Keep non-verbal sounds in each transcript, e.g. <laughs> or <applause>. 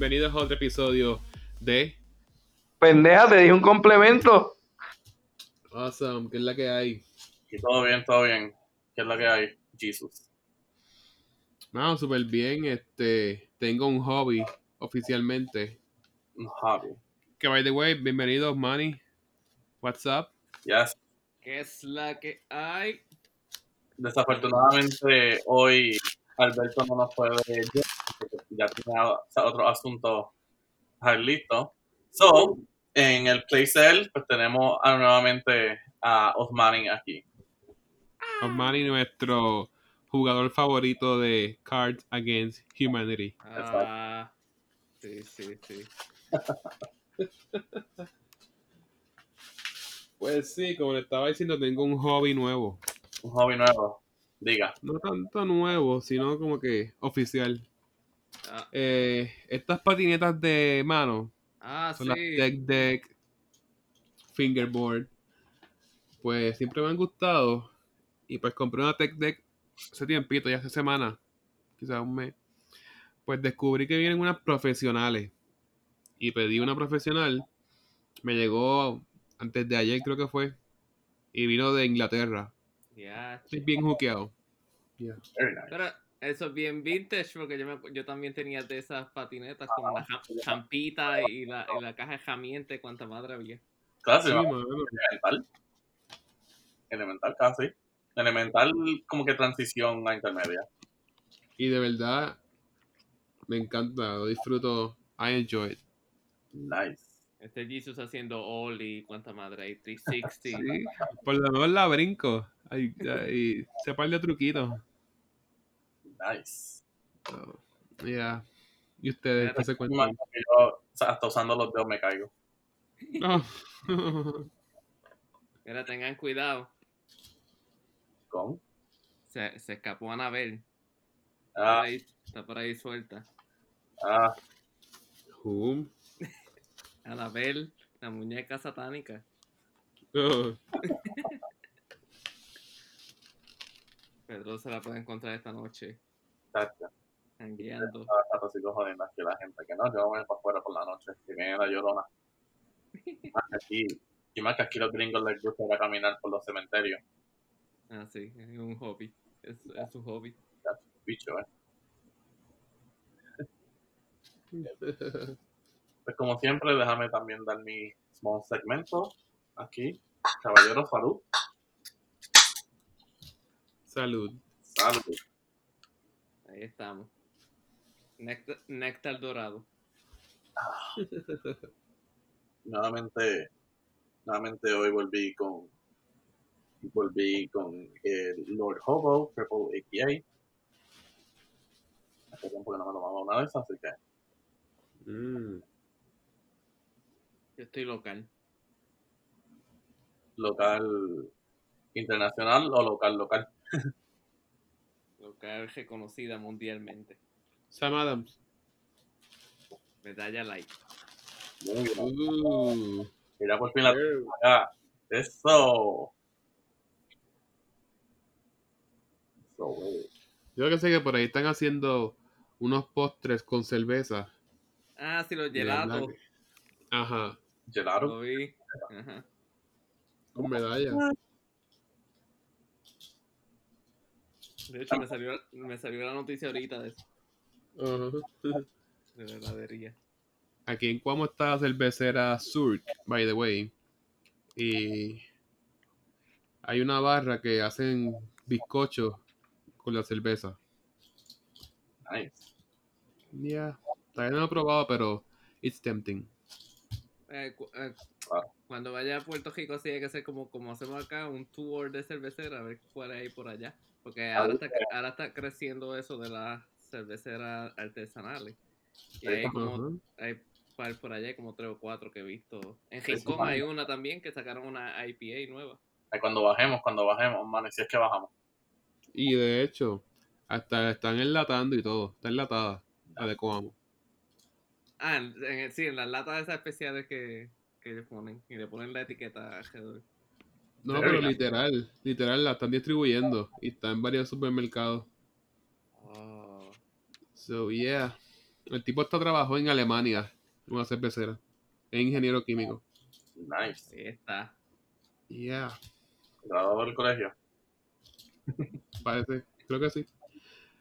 bienvenidos a otro episodio de Pendeja, te di un complemento. Awesome, ¿qué es la que hay? Y todo bien, todo bien. ¿Qué es lo que hay? Jesus. No, súper bien, este, tengo un hobby oficialmente. Un hobby. Que by the way, bienvenidos Manny. What's up? Yes. ¿Qué es la que hay? Desafortunadamente hoy Alberto no nos puede ver ya tiene otro asunto listo. So, en el Playcell, pues tenemos a- nuevamente a Osmani aquí. Manny, nuestro jugador favorito de Cards Against Humanity. Ah, sí, sí, sí. <laughs> Pues sí, como le estaba diciendo, tengo un hobby nuevo. Un hobby nuevo. Diga. No tanto nuevo, sino como que oficial. Ah, Eh, estas patinetas de mano, ah, son las sí. Deck Deck Fingerboard. Pues siempre me han gustado. Y pues compré una Tech Deck hace tiempito, ya hace semanas, quizás un mes. Pues descubrí que vienen unas profesionales. Y pedí una profesional. Me llegó antes de ayer, creo que fue. Y vino de Inglaterra. Ya, Estoy bien juqueado. Yeah. Very nice. Pero eso es bien vintage porque yo, me- yo también tenía de esas patinetas con la jampita y la, y la caja de jamiente, cuánta madre había. Casi, Sí, elemental. Elemental casi. Elemental como que transición a intermedia. Y de verdad, me encanta, lo disfruto. I enjoy it. Nice. Este Jesus haciendo Ollie, cuánta madre hay, 360. Sí, por lo menos la brinco. Ay, ay, se par de truquitos. Nice. So, yeah. ¿Y ustedes qué se Yo, cuentan? o sea, hasta usando los dedos me caigo. <laughs> No. Mira, tengan cuidado. Con. Se, se escapó Anabel. Está, por Ah, ahí, está por ahí suelta. ah, Whom? <laughs> Anabel, la muñeca satánica. Oh, <laughs> Pedro se la puede encontrar esta noche, chacha. jangueando. Hasta sigo jodiendo aquí la gente que no, yo voy para afuera por la noche. Que viene la llorona. <laughs> Más que aquí. Y más que aquí los gringos les gusta ir a caminar por los cementerios. Ah, sí, es un hobby. Es, es su hobby. Bicho, eh. <laughs> Pues como siempre, déjame también dar mi small segmento. Aquí. Caballero Farú. Salud. Salud. Ahí estamos. Néctar, néctar dorado. <laughs> nuevamente, nuevamente hoy volví con volví con el Lord Hobo, Triple APA. Hace tiempo que no me tomaba una vez, así que Mm. Yo estoy local. local internacional o local local. <laughs> Local reconocida mundialmente. Sam Adams. Medalla light. Uh, Mira por fin la acá. Eso. Yo que sé que por ahí están haciendo unos postres con cerveza. Ah, sí, los gelatos. Ajá. Gelato. Lo vi. Ajá. Con medalla. De hecho, me salió, me salió la noticia ahorita de eso. Ajá. De la heladería. Aquí en Cuamo está la cervecera Surk, by the way. Y hay una barra que hacen bizcochos con la cerveza. Nice. Yeah. Todavía no lo he probado, pero it's tempting. Eh, cu- eh. Cuando vaya a Puerto Rico, sí hay que hacer como, como hacemos acá, un tour de cervecera, a ver cuál hay por allá. Porque ahora está, ahora está creciendo eso de las cerveceras artesanales. Y hay como, hay par por allá, hay como tres o cuatro que he visto. En Rincón hay una también que sacaron una IPA nueva. Cuando bajemos, cuando bajemos, man, si es que bajamos. Y de hecho, hasta están enlatando y todo. Está enlatada. La de Coamo. Ah, en, en- sí, en las latas esas especiales que, que ellos ponen. Y le ponen la etiqueta alrededor. No, Very pero nice. literal, literal la están distribuyendo y está en varios supermercados. Oh, So, yeah. El tipo está trabajó en Alemania, en una cervecera. Es ingeniero químico. Nice. Ahí está. Yeah, Graduado del colegio. parece. Creo que sí.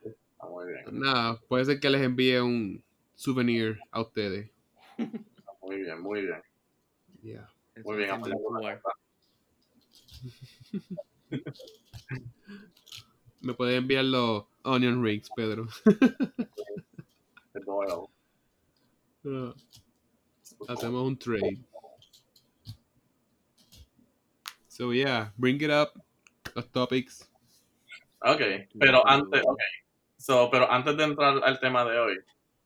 Está muy bien. Nada, puede ser que les envíe un souvenir a ustedes. Está muy bien, muy bien. Yeah. Muy bien, Haciendo apoyando un la tour. causa. <laughs> Me puede enviar los onion rings, Pedro. <laughs> Ah, Hacemos un trade. So yeah, bring it up. Los topics. Ok, pero antes, okay. So, pero antes de entrar al tema de hoy,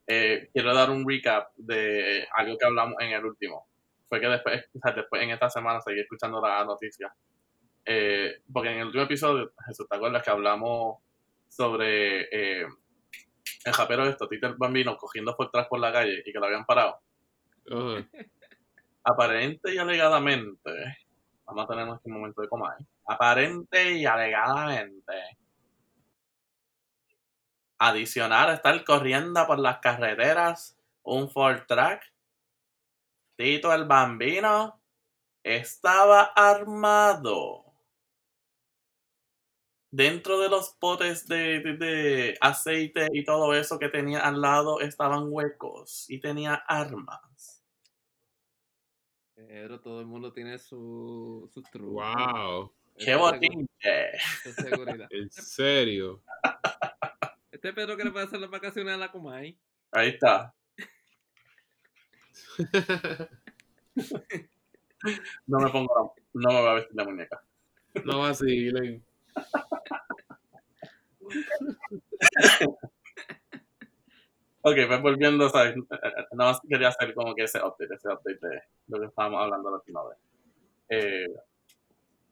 eh, quiero dar un recap de algo que hablamos en el último. Fue que después, o sea, después en esta semana seguí escuchando la noticia. Eh, porque en el último episodio, Jesús, ¿te acuerdas que hablamos sobre eh, el japero esto, Tito Bambino, cogiendo por atrás por la calle y que lo habían parado? Aparente y alegadamente, vamos a tener nuestro momento de coma ahí. Aparente y alegadamente, adicionar a estar corriendo por las carreteras un Ford Track, Tito el Bambino estaba armado. Dentro de los potes de, de- de aceite y todo eso que tenía al lado estaban huecos y tenía armas. Pero todo el mundo tiene su, sus trucos. Wow. ¡Qué es es seguridad. <laughs> En serio. Este Pedro que le puede hacer las vacaciones a la Comay. Ahí está. <laughs> No me pongo la- no me voy a vestir la muñeca. no vacilen. <laughs> Ok, pues volviendo, ¿sabes? Quería hacer como que ese update, ese update de lo que estábamos hablando la última vez. Eh,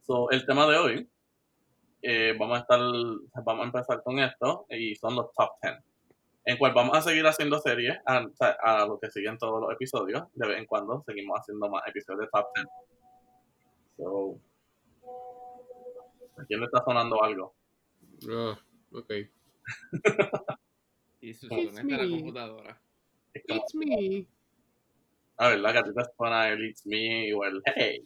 so, el tema de hoy, eh, vamos a estar, vamos a empezar con esto, y son los top 10. En cual vamos a seguir haciendo series a, a lo que siguen todos los episodios. De vez en cuando seguimos haciendo más episodios de top 10. So, ¿A quién le está sonando algo? Ah, ok. <laughs> Y su It's son está la me. computadora. It's me. a ver, la gatita suena el It's Me o el Hey.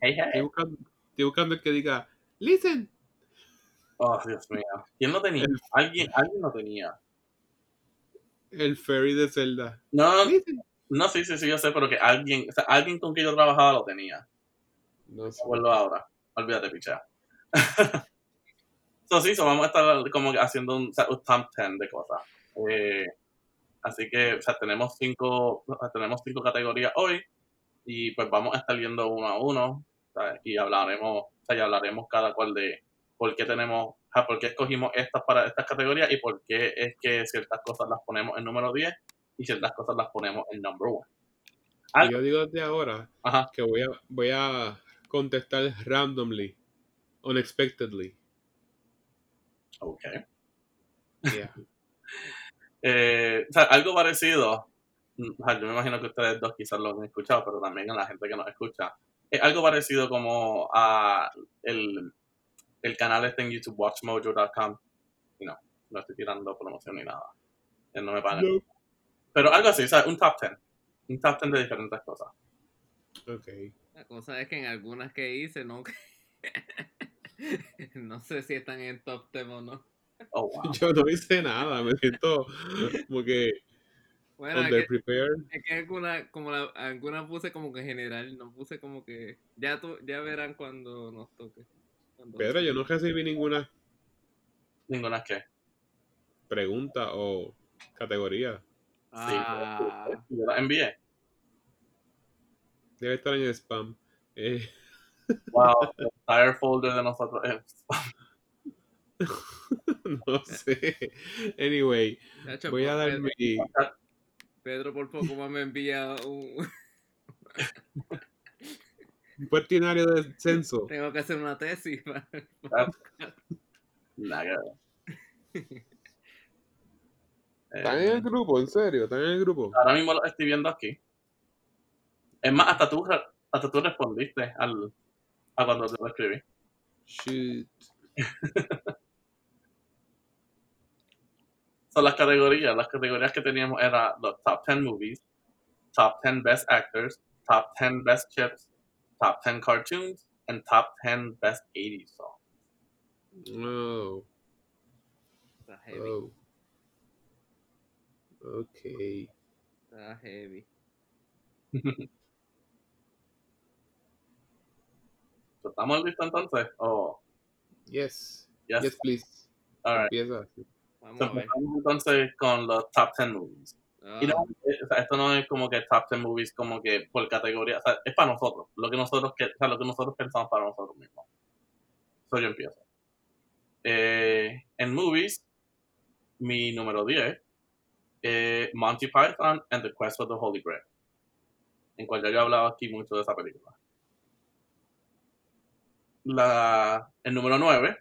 Hey, Estoy hey. buscando, estoy buscando el que diga, listen. Oh, Dios mío. ¿Quién lo tenía? Alguien, alguien lo tenía. El ferry de Zelda. No, Listen. no, sí, sí, sí, yo sé, pero que alguien, o sea, alguien con quien yo trabajaba lo tenía. No sé. Acuerdo ahora. Olvídate, picha. <laughs> so, sí, so vamos a estar como haciendo un, top 10 de cosas. Eh, así que, o sea, tenemos cinco, tenemos cinco categorías hoy y pues vamos a estar viendo uno a uno ¿sabes? y hablaremos, o sea, y hablaremos cada cual de por qué tenemos, por qué escogimos estas para estas categorías y por qué es que ciertas cosas las ponemos en número 10 y ciertas cosas las ponemos en number 1. Y yo digo desde ahora Ajá. que voy a, voy a contestar randomly, unexpectedly. Ok. Yeah. <laughs> Eh, o sea, algo parecido, o sea, yo me imagino que ustedes dos quizás lo han escuchado, pero también a la gente que nos escucha, es algo parecido como a el, el canal este en YouTube, watchmojo.com. Y no, no estoy tirando promoción ni nada. Eh, No me pagan. No. Pero algo así, o sea, un top 10. Un top 10 de diferentes cosas. Ok. La cosa es que en algunas que hice, no. <laughs> <laughs> no sé si están en top 10 o no. Oh, wow. <laughs> Yo no hice nada, me siento como que Bueno, es que, es que alguna, como la, algunas puse como que general, no puse como que. Ya, tú, ya verán cuando nos toque. Cuando- Pedro, yo no recibí ninguna Ninguna que. pregunta o categoría. Ah, Sí, yo la envié. Debe estar en el spam. Eh, Wow, el entire folder de nosotros es <laughs> no sé. Anyway, chacho, voy a dar Pedro, mi. Pedro por poco más me envía un. <laughs> un cuestionario de censo. Tengo que hacer una tesis. para- ver. ¿Están Eh, en el grupo? ¿En serio? ¿Están en el grupo? ahora mismo lo estoy viendo aquí. Es más, hasta tú, hasta tú respondiste al, a cuando te lo. Shoot. <laughs> son las categorías. Las categorías que teníamos eran los top 10 movies, top 10 best actors, top 10 best chips, top 10 cartoons, and top 10 best 80s songs. Oh, Está heavy. oh. Ok. Está heavy. <laughs> ¿Estamos listos entonces? Oh, Yes. yes. Yes, please. Alright. Empieza. Vamos So, entonces con los top 10 movies. Ah, Y no, eh, esto no es como que top 10 movies como que por categoría, o sea, es para nosotros, lo que nosotros, que, o sea, lo que nosotros pensamos para nosotros mismos. So yo empiezo. Eh, en movies, mi número 10, eh, Monty Python and the Quest for the Holy Grail. En cual ya yo he hablado aquí mucho de esa película. La, el número 9,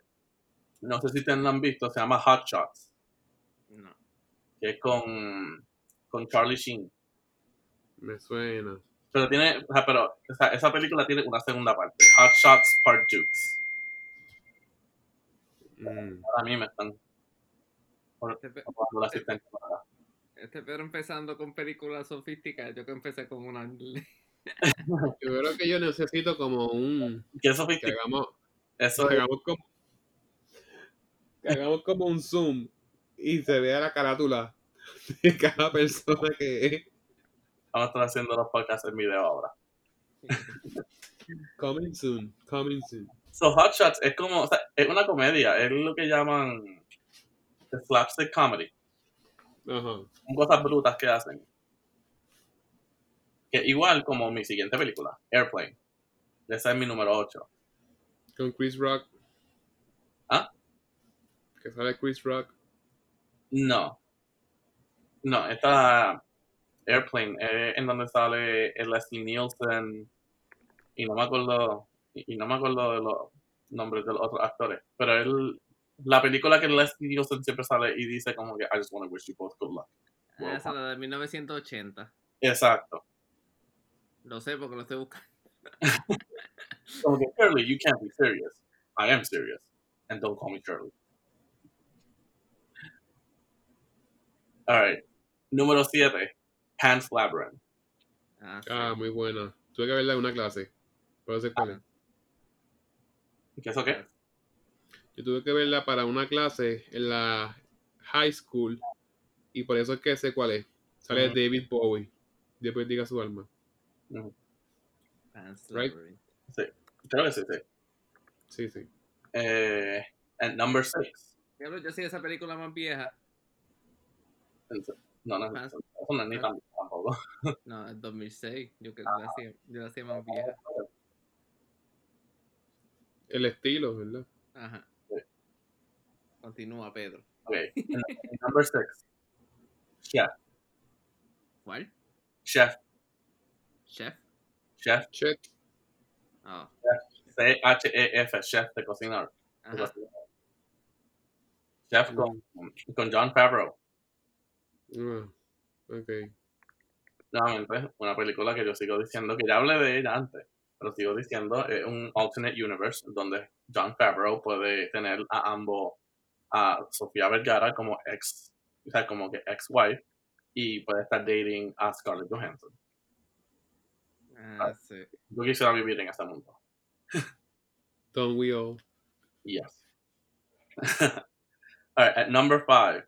no sé si ustedes lo han visto, se llama Hot Shots, no. que es con, con Charlie Sheen. Me suena. Pero tiene, o sea, pero o sea, esa película tiene una segunda parte, Hot Shots Part Dukes. Mm. A mí me están Este, pe- la para- este Pedro empezando con películas sofisticadas. Yo que empecé con una. <laughs> Yo creo que yo necesito como un. Que eso, Que hagamos, eso que hagamos como. Que hagamos como un zoom y se vea la carátula de cada persona que es. vamos a estar haciendo los podcasts en video ahora. <laughs> Coming soon. Coming soon. So Hot Shots es como, o sea, es una comedia, es lo que llaman the slapstick comedy. Son cosas brutas que hacen. Que igual como mi siguiente película, Airplane. Esa es mi número 8. Con Chris Rock. ¿Ah? Que sale Chris Rock. No. No, esta Airplane es en donde sale el Leslie Nielsen y no me acuerdo y y no me acuerdo de los nombres de los otros actores, pero él la película que Leslie Nielsen siempre sale y dice como que I just want to wish you both good luck. Ah, esa es la de 1980. Exacto. Lo sé porque lo estoy buscando. <laughs> Como que Shirley, you can't be serious. I am serious. And don't call me Shirley. Alright. Número 7. Pan's Labyrinth. Ah, sí. Ah, muy buena. Tuve que verla en una clase. Puedo ser cuál es. ¿Qué es eso qué? Yo tuve que verla para una clase en la high school. Y por eso es que sé cuál es. Sale Ujú. David Bowie. Después diga su alma. Pan's Right. Labyrinth. Creo que sí, sí. Sí, sí. Eh, and number 6. Diablo, yo sí esa película más vieja. No, no, no, Pan's- <laughs> no es ni tan tampoco. No, es 2006. Yo que Ah. la hacía, yo la hacía más vieja. El estilo, ¿verdad? Ajá. Sí. Continúa, Pedro. Ok. Number 6. Chef. ¿Cuál? Chef. Chef. Chef. Check. Ah, C-H-E-F. Chef de cocinar. de ajá. cocinar. Chef con, con John Favreau. Ah, ok. nuevamente, una película que yo sigo diciendo, que ya hablé de ella antes, pero sigo diciendo, es un alternate universe donde John Favreau puede tener a ambos, a Sofía Vergara como ex, o sea, como que ex-wife, y puede estar dating a Scarlett Johansson. Ah, sí. Yo quisiera vivir en ese mundo. <laughs> Don't we all? Yes. <laughs> Alright, at number five,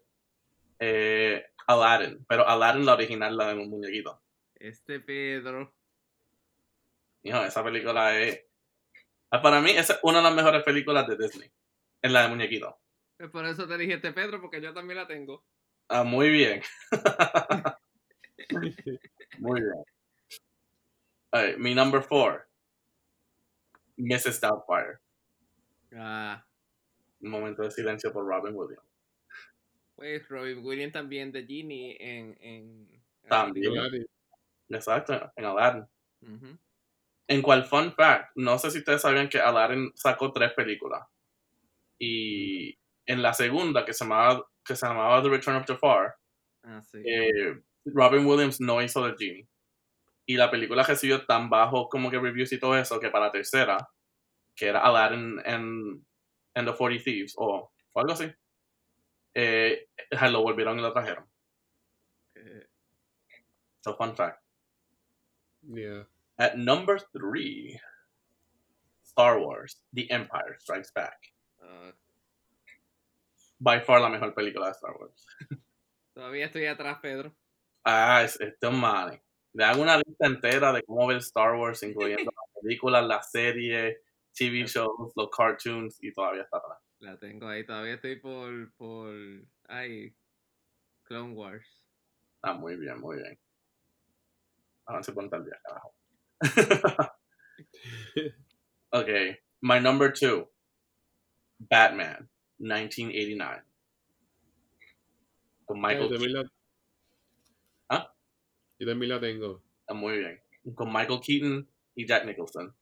eh, Aladdin, pero Aladdin la original, la de un muñequito. Este Pedro. Hijo, esa película es. ah, Para mí, esa es una de las mejores películas de Disney. Es la de muñequito. Pues por eso te dije este Pedro, porque yo también la tengo. Ah, muy bien. <laughs> muy bien. Mi number four. Mrs. Doubtfire. Ah, Un momento de silencio por Robin Williams. pues Robin Williams también de Genie en. en También. Aladdin. Exacto, en Aladdin. En cual, fun fact, no sé si ustedes sabían que Aladdin sacó tres películas. Y en la segunda, que se llamaba, que se llamaba The Return of Jafar, Ah, sí. eh, Robin Williams no hizo de Genie. Y la película recibió tan bajo como que reviews y todo eso que para la tercera, que era Aladdin and, and the 40 Thieves, o, o algo así, eh, lo volvieron y lo trajeron. Eh, So, fun fact. Yeah. At number three, Star Wars, The Empire Strikes Back. ah, By far la mejor película de Star Wars. <laughs> todavía estoy atrás, Pedro. Ah, es, es. Le hago una lista entera de cómo ver Star Wars, incluyendo las películas, las series, TV shows, los cartoons, y todavía está atrás. La tengo ahí, todavía estoy por, por, ay, Clone Wars. Ah, muy bien, muy bien. Ahora se pone al día, carajo. <laughs> okay, my number two, Batman, 1989. Con Michael. Yo también la tengo. Muy bien. Con Michael Keaton y Jack Nicholson.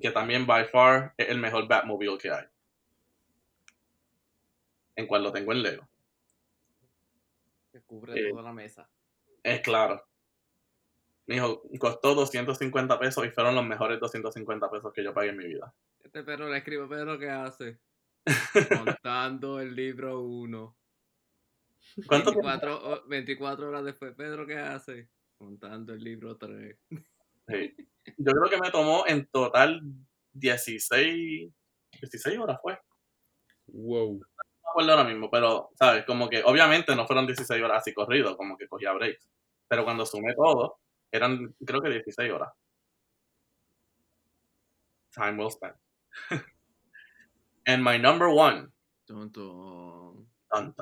Que también, by far, es el mejor Batmobile que hay. En cual lo tengo en Lego. Que cubre Eh. toda la mesa. Es claro. Me dijo, costó 250 pesos y fueron los mejores 250 pesos que yo pagué en mi vida. Este perro le escribo, Pedro, ¿qué hace? <laughs> Contando el libro 1. ¿Cuánto tiempo? 24, ho- 24 horas después, Pedro, ¿qué hace? Contando el libro 3. Sí. Yo creo que me tomó en total 16, 16 horas fue. Wow. No me acuerdo ahora mismo, pero, ¿sabes? Como que obviamente no fueron 16 horas así corrido, como que cogía breaks. Pero cuando sumé todo, eran creo que 16 horas. Time well spent. <laughs> And my number one, Tonto. dun,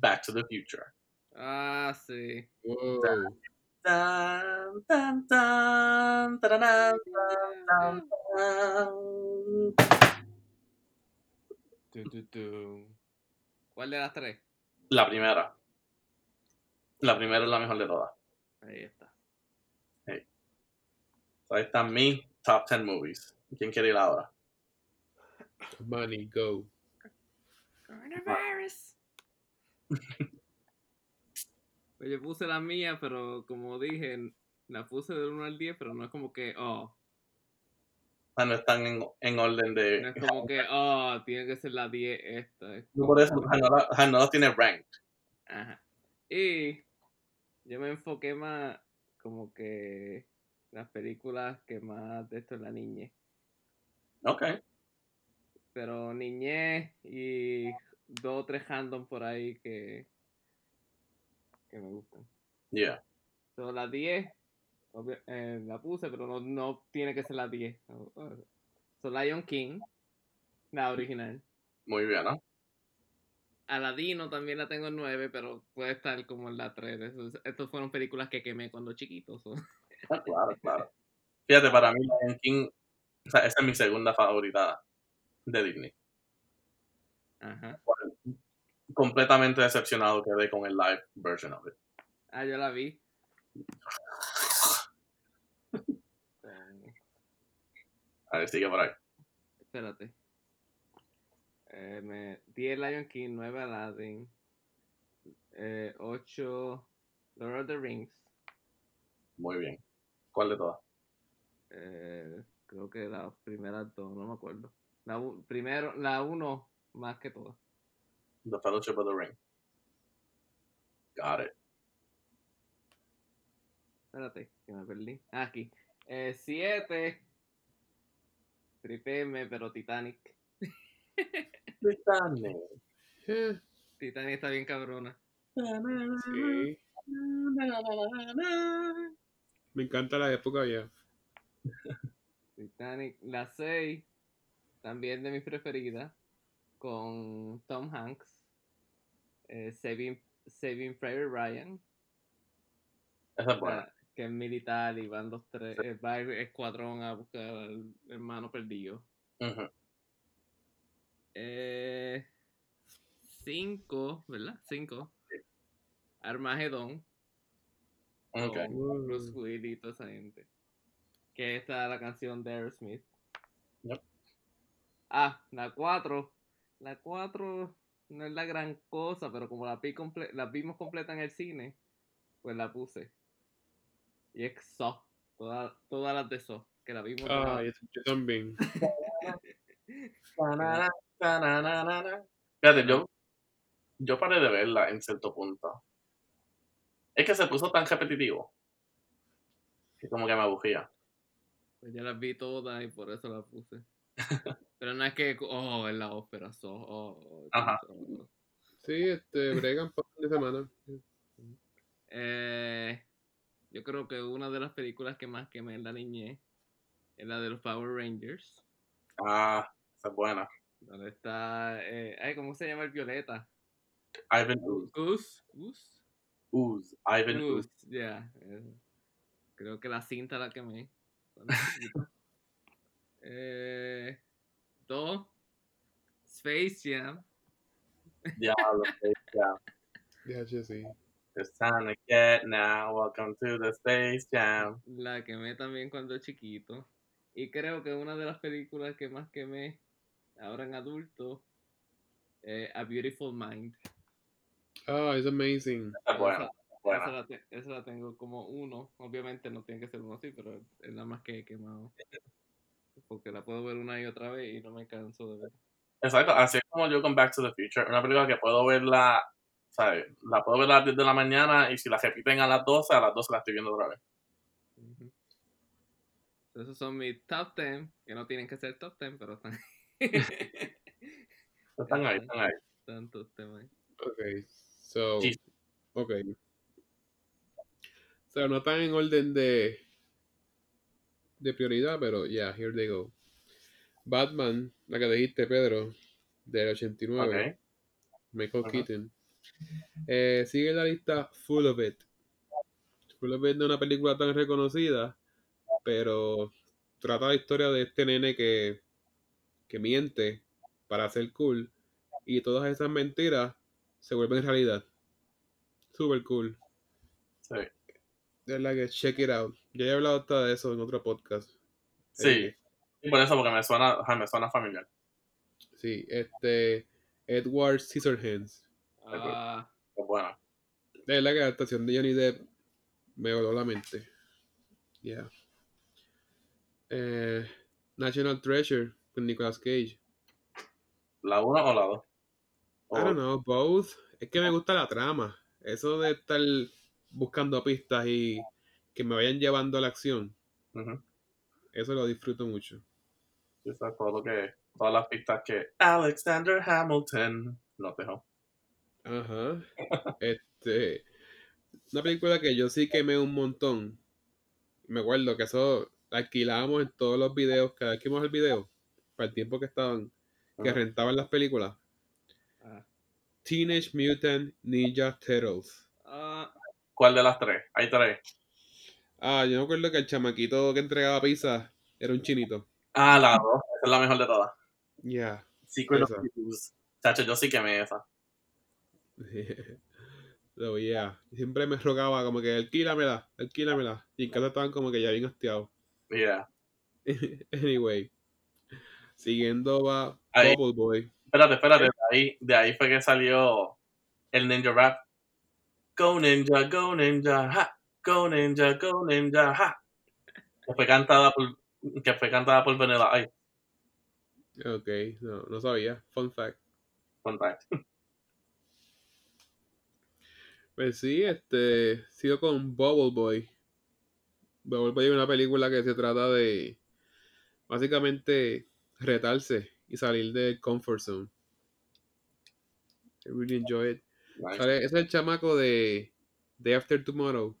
Back to the Future. Ah, sí. Wow. Dun, dun, dun, tararán, dun, dun, dun. Tu, tu, tu. ¿Cuál de las tres? La primera. La primera es la mejor de todas. Ahí está. Ahí están mis top 10 movies. ¿Quién quiere ir ahora? Money, go. Coronavirus. <laughs> Pues yo puse la mía, pero como dije, la puse del 1 al 10, pero no es como que, oh, Ah, no están en, en orden de. no es como que, oh, tiene que ser la 10 esta. es No por eso, no, no tiene ranked. Ajá. Y yo me enfoqué más como que las películas que más de esto es la niñez. Ok. Pero niñez y dos o tres random por ahí que, que me gustan. Yeah. So, la 10 obvio- eh, la puse, pero no, no tiene que ser la 10. So, Lion King, la original. Muy bien, ¿no? Aladino también la tengo en 9, pero puede estar como en la 3. Esos- Estos fueron películas que quemé cuando chiquito. so. Ah, claro, claro. Fíjate, para mí, Lion King, o sea, esa es mi segunda favorita de Disney. Ajá. Completamente decepcionado quedé con el live version of it. Ah, yo la vi. <laughs> A ver, sigue por ahí. espérate. Eh, me, 10 Lion King, 9 Aladdin, eh, 8 Lord of the Rings. Muy bien. ¿Cuál de todas? Eh, creo que las primeras dos, no me acuerdo. La primero, la uno más que todo. The Fellowship of the Ring. Got it. Espérate, que me perdí. Ah, aquí. Eh, siete. Tripeme, pero Titanic. Eh, <laughs> Titanic está bien cabrona. sí. Me encanta la época ya. Titanic, la 6, también de mis preferidas, con Tom Hanks, eh, Saving, Saving Private Ryan, Esa es buena. la- que es militar y van los tres, eh, va el escuadrón a buscar al hermano perdido. Ujú. Eh, cinco, ¿verdad? Cinco. Armagedón, Ok. con Bruce Willis y toda esa gente. Que está la canción de Aerosmith. Yep. Ah, la 4. La 4 no es la gran cosa, pero como la, vi comple- la vimos completa en el cine, pues la puse. Y es. Toda- todas las de Saw, que la vimos. Ah, yo, yo también. <laughs> Fíjate, yo, yo paré de verla en cierto punto. Es que se puso tan repetitivo. Que como que me aburría. Pues ya las vi todas y por eso las puse. <laughs> Pero no es que, oh, es la ópera, so, oh, Ajá. so. Sí, este, bregan por fin de semana. Eh, yo creo que una de las películas que más quemé en la niñez es la de los Power Rangers. Ah, esa es buena. Donde está, eh, ay, ¿cómo se llama el violeta? Ivan Ooze. Goose, Goose, Ooze. Ivan Ooze. Eh, creo que la cinta la quemé. <laughs> eh, dos, Space Jam. Diablo, ya. Ya, che, sí. It's time to get now. Welcome to the Space Jam. La quemé también cuando chiquito. Y creo que una de las películas que más quemé ahora en adulto es A Beautiful Mind. Ah, es amazing. Esa es buena. Esa, la, te- esa la tengo como uno. Obviamente no tiene que ser uno así, pero es la más que he quemado. Porque la puedo ver una y otra vez y no me canso de ver. Exacto, así es como yo con Back to the Future. Una película que puedo verla, ¿sabes? La puedo ver a las 10 de la mañana y si la repiten a las 12, a las 12 la estoy viendo otra vez. Esos son mis top 10, que no tienen que ser top 10, pero están. <laughs> Están ahí, están ahí. Están top 10 ahí. Ok, so. Sí. Ok. So, no están en orden de. De prioridad, pero ya, here they go. Batman, la que dijiste, Pedro, del 89. Ok. Michael Ajá. Keaton. Eh, sigue la lista Full of It. Full of It no es una película tan reconocida, pero trata la historia de este nene que, que miente para ser cool y todas esas mentiras se vuelven realidad. Super cool. Sí. Es la que check it out. Ya he hablado hasta de eso en otro podcast. Sí. Eh, Y por eso, porque me suena, me suena familiar. sí, este Edward Scissorhands. Ah, Es buena. De verdad que la actuación de Johnny Depp me voló la mente. Yeah. Eh, National Treasure con Nicolas Cage. ¿La 1 o la 2? I don't know, both. Es que me gusta la trama. Eso de estar buscando pistas y que me vayan llevando a la acción. Eso lo disfruto mucho. Eso es todo lo que, todas las pistas que Alexander Hamilton nos dejó. Ajá. Este. Una película que yo sí quemé un montón. Me acuerdo que eso alquilábamos en todos los videos. Cada vez que íbamos al video, para el tiempo que estaban, que rentaban las películas. ah, Teenage Mutant Ninja Turtles. ah, ¿Cuál de las tres? Hay tres. Ah, yo me acuerdo que el chamaquito que entregaba pizza era un chinito. Ah, la 2. Esa es la mejor de todas. Yeah. Secret Esa. of Thieves. Chacho, yo sí quemé esa. <laughs> so, yeah. Siempre me rogaba como que alquílamela, alquílamela. Y en casa estaban como que ya bien hastiados. Yeah. <laughs> anyway. Siguiendo va. Bubble Boy. Espérate, espérate. De ahí, de ahí fue que salió el Ninja Rap. Go Ninja, go Ninja, ha. Go Ninja, go Ninja, ha. Que fue cantada por, que fue cantada por Vanilla Ice. Ok, no, no sabía. Fun fact. Fun fact. Pues sí, este, sigo con Bubble Boy. Bubble Boy es una película que se trata de básicamente retarse y salir del comfort zone. I really enjoy it. Nice. Sale- ese es el chamaco de Day After Tomorrow.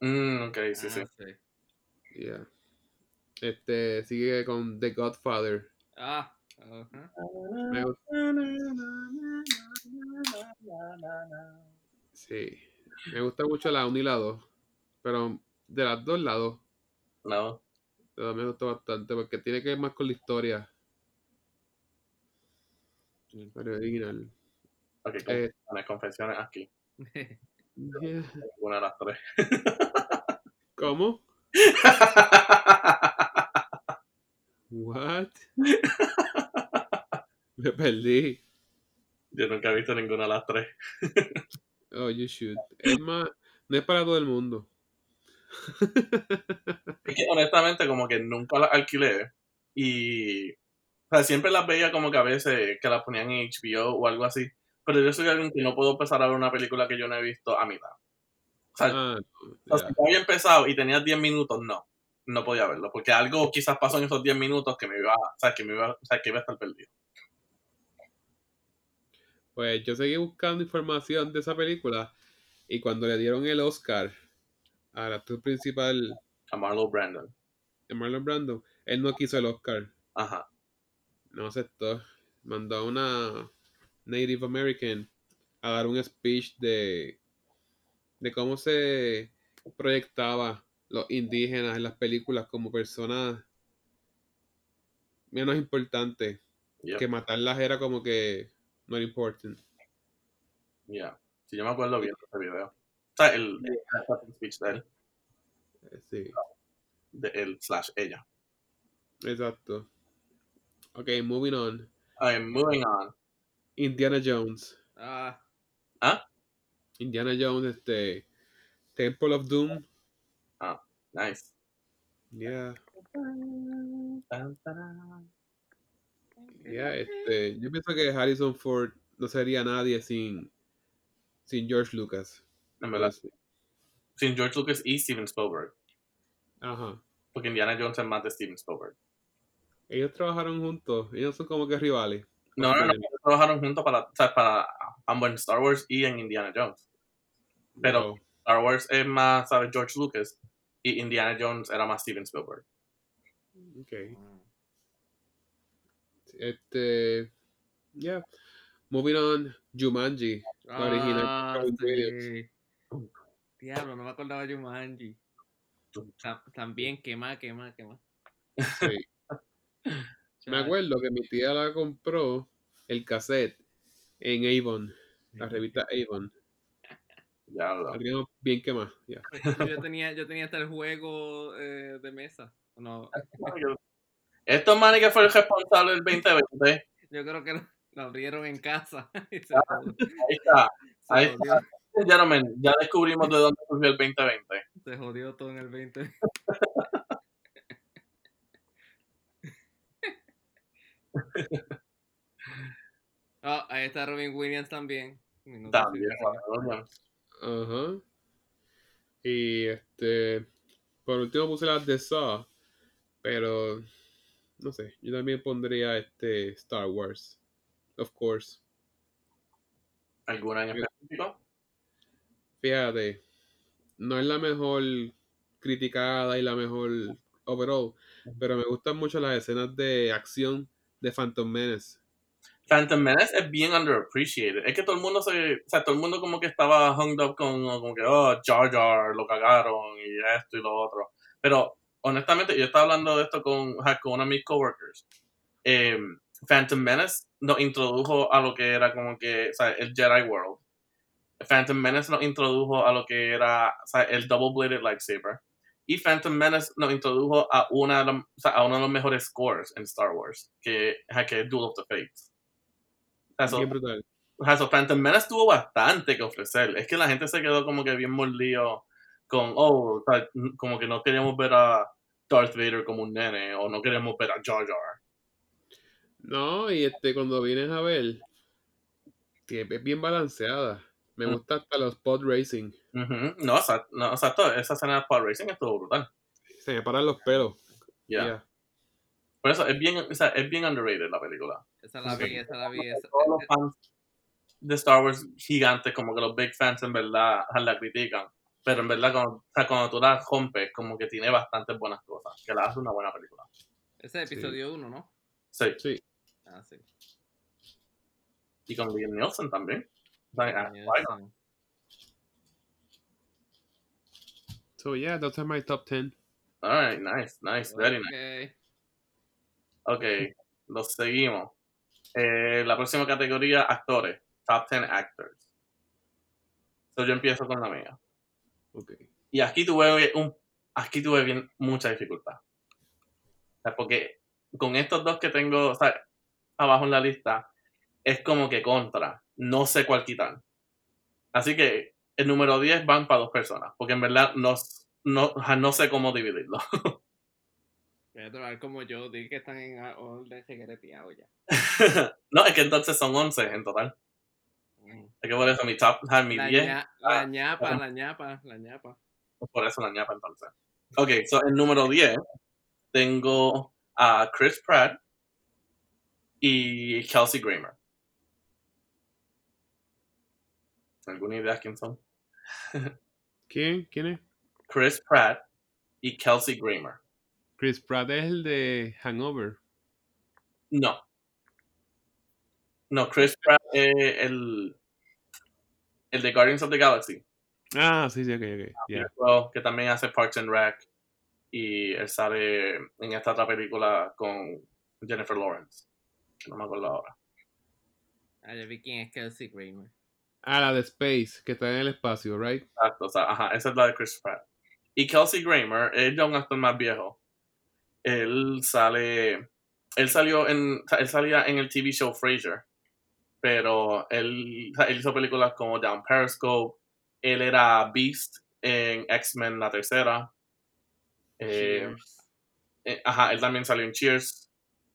Mm, ok, sí, ah, sí. sí. Yeah. Este sigue con The Godfather. Ah. Me gusta. Sí. Me gusta mucho la 1 y la 2. Pero de las dos lados, No. me gusta bastante porque tiene que ver más con la historia. La historia original. Ok, Eh, confesiones, aquí. <laughs> yeah. Una de las tres. ¿Cómo? What? Me perdí. Yo nunca he visto ninguna de las tres. Oh, you should. Es más, no es para todo el mundo. Es que honestamente como que nunca las alquilé y O sea, siempre las veía como que a veces que las ponían en HBO o algo así. Pero yo soy alguien que no puedo empezar a ver una película que yo no he visto a mitad. O sea, Ah, si ya había empezado y tenía 10 minutos, no. No podía verlo. Porque algo quizás pasó en esos 10 minutos que me iba, o sea, que me iba, o sea, que iba a estar perdido. Pues yo seguí buscando información de esa película y cuando le dieron el Oscar al actor principal, A Marlo Brandon. de Marlon Brando, él no quiso el Oscar, Ajá. no aceptó. Mandó a una Native American a dar un speech de, de cómo se proyectaba los indígenas en las películas como personas menos importantes, Yeah. que matarlas era como que no era important. yeah. Sí, yo me acuerdo bien de ese video. O sea, el, el speech de él, Eh, Sí. de él slash ella. Exacto. Ok, moving on. I'm moving on. Indiana Jones. Ah, Indiana Jones, este. Temple of Doom. Nice. Yeah. Yeah, este. Yo pienso que Harrison Ford no sería nadie sin. Sin George Lucas. En verdad. Sin George Lucas y Steven Spielberg. ajá. Porque Indiana Jones es más de Steven Spielberg. Ellos trabajaron juntos. Ellos son como que rivales. No, no, no. ellos Trabajaron juntos para, o sea, para ambos en Star Wars y en Indiana Jones. Pero- Wow. Star Wars es más, ¿sabes? George Lucas. Y Indiana Jones era más Steven Spielberg. Ok. Este. Yeah. Moving on. Jumanji. La original. Ah, sí. Diablo, no me acordaba de Jumanji. Ta- También quema, quema, quema. Sí. <laughs> Me acuerdo que mi tía la compró el cassette en Avon, la revista Avon. Ya lo. Bien quemada. ya. Yo tenía, yo tenía hasta el juego eh, de mesa. No, Estos manes que fue el responsable del 2020. yo creo que lo, lo abrieron en casa. <laughs> Ah. Ahí está. Ahí jodió, Gentlemen, ya descubrimos de dónde surgió el 2020. se jodió todo en el 20. Ah, ahí está Robin Williams también. Minuto También. 55. Ajá. Y este. Por último puse las de Saw. Pero. No sé. Yo también pondría este Star Wars. Of course. ¿Alguna en específico? Fíjate. No es la mejor criticada y la mejor overall. Pero me gustan mucho las escenas de acción de Phantom Menace. Phantom Menace es bien underappreciated. Es que todo el mundo se, o sea, todo el mundo como que estaba hung up con como que, oh, Jar Jar, lo cagaron y esto y lo otro. Pero, honestamente, yo estaba hablando de esto con, con uno de mis coworkers. Eh, Phantom Menace nos introdujo a lo que era como que, o sea, el Jedi World. Phantom Menace nos introdujo a lo que era, o sea, el Double Bladed Lightsaber. Y Phantom Menace nos introdujo a, una de los- o sea, a uno de los mejores scores en Star Wars, que, que es Duel of the Fates. O sea, so- Bien brutal. o sea, so Phantom Menace tuvo bastante que ofrecer. Es que la gente se quedó como que bien mordido con, oh, o sea, como que no queríamos ver a Darth Vader como un nene, o no queríamos ver a Jar Jar. No, y este, cuando vienes a ver, que es bien balanceada. Me Mm. gusta hasta los pod racing. No, exacto, no, exacto, esa escena de Pod Racing estuvo brutal. Se me paran los pelos. Ya. Por eso es bien, o sea, es bien underrated la película. Esa la vi, esa la vi. Esa, Todos los fans de Star Wars gigantes, como que los big fans en verdad la critican. Pero en verdad, cuando, o sea, cuando tú la rompes, como que tiene bastantes buenas cosas, que la hace una buena película. ese es episodio 1, ¿no? Sí, Sí. Ah, sí. y con Liam Nielsen también. So yeah, those are my top 10. Alright, nice, nice, very nice. ok. Ok, los seguimos. Eh, la próxima categoría, actores. Top 10 actors. So yo empiezo con la mía. Ok. Y aquí tuve un, aquí tuve bien mucha dificultad. O sea, porque con estos dos que tengo o sea, abajo en la lista, es como que contra. No sé cuál quitar. Así que el número 10 van para dos personas. Porque en verdad no, no, no sé cómo dividirlo. <laughs> Pedro, a como yo, di que están en orden secreteado ya. <laughs> no, es que entonces son 11 en total. Mm. Es que por eso mi top, ah, mi La, 10, ña- la ñapa, la ñapa, la ñapa. por eso la ñapa entonces. Ok, so en número 10 tengo a Chris Pratt y Kelsey Grammer. ¿Alguna idea quién son? <laughs> ¿Quién? ¿Quién es? Chris Pratt y Kelsey Grammer. Chris Pratt es el de Hangover. No. No, Chris Pratt es el, el de Guardians of the Galaxy. Ah, sí, sí, ok, ok. Yeah. Well, que también hace Parks and Rec. Y él sale en esta otra película con Jennifer Lawrence. Que no me acuerdo ahora. Ah, ya vi quién es Kelsey Grammer. Ah, la de Space, que está en el espacio, right? Exacto, o sea, ajá, esa es la de Chris Pratt. Y Kelsey Grammer es ya un actor más viejo. Él sale. Él salió en. Él salía en el TV show Frasier. Pero él, él hizo películas como Down Periscope. Él era Beast en X-Men, la tercera. Eh, eh, ajá, él también salió en Cheers.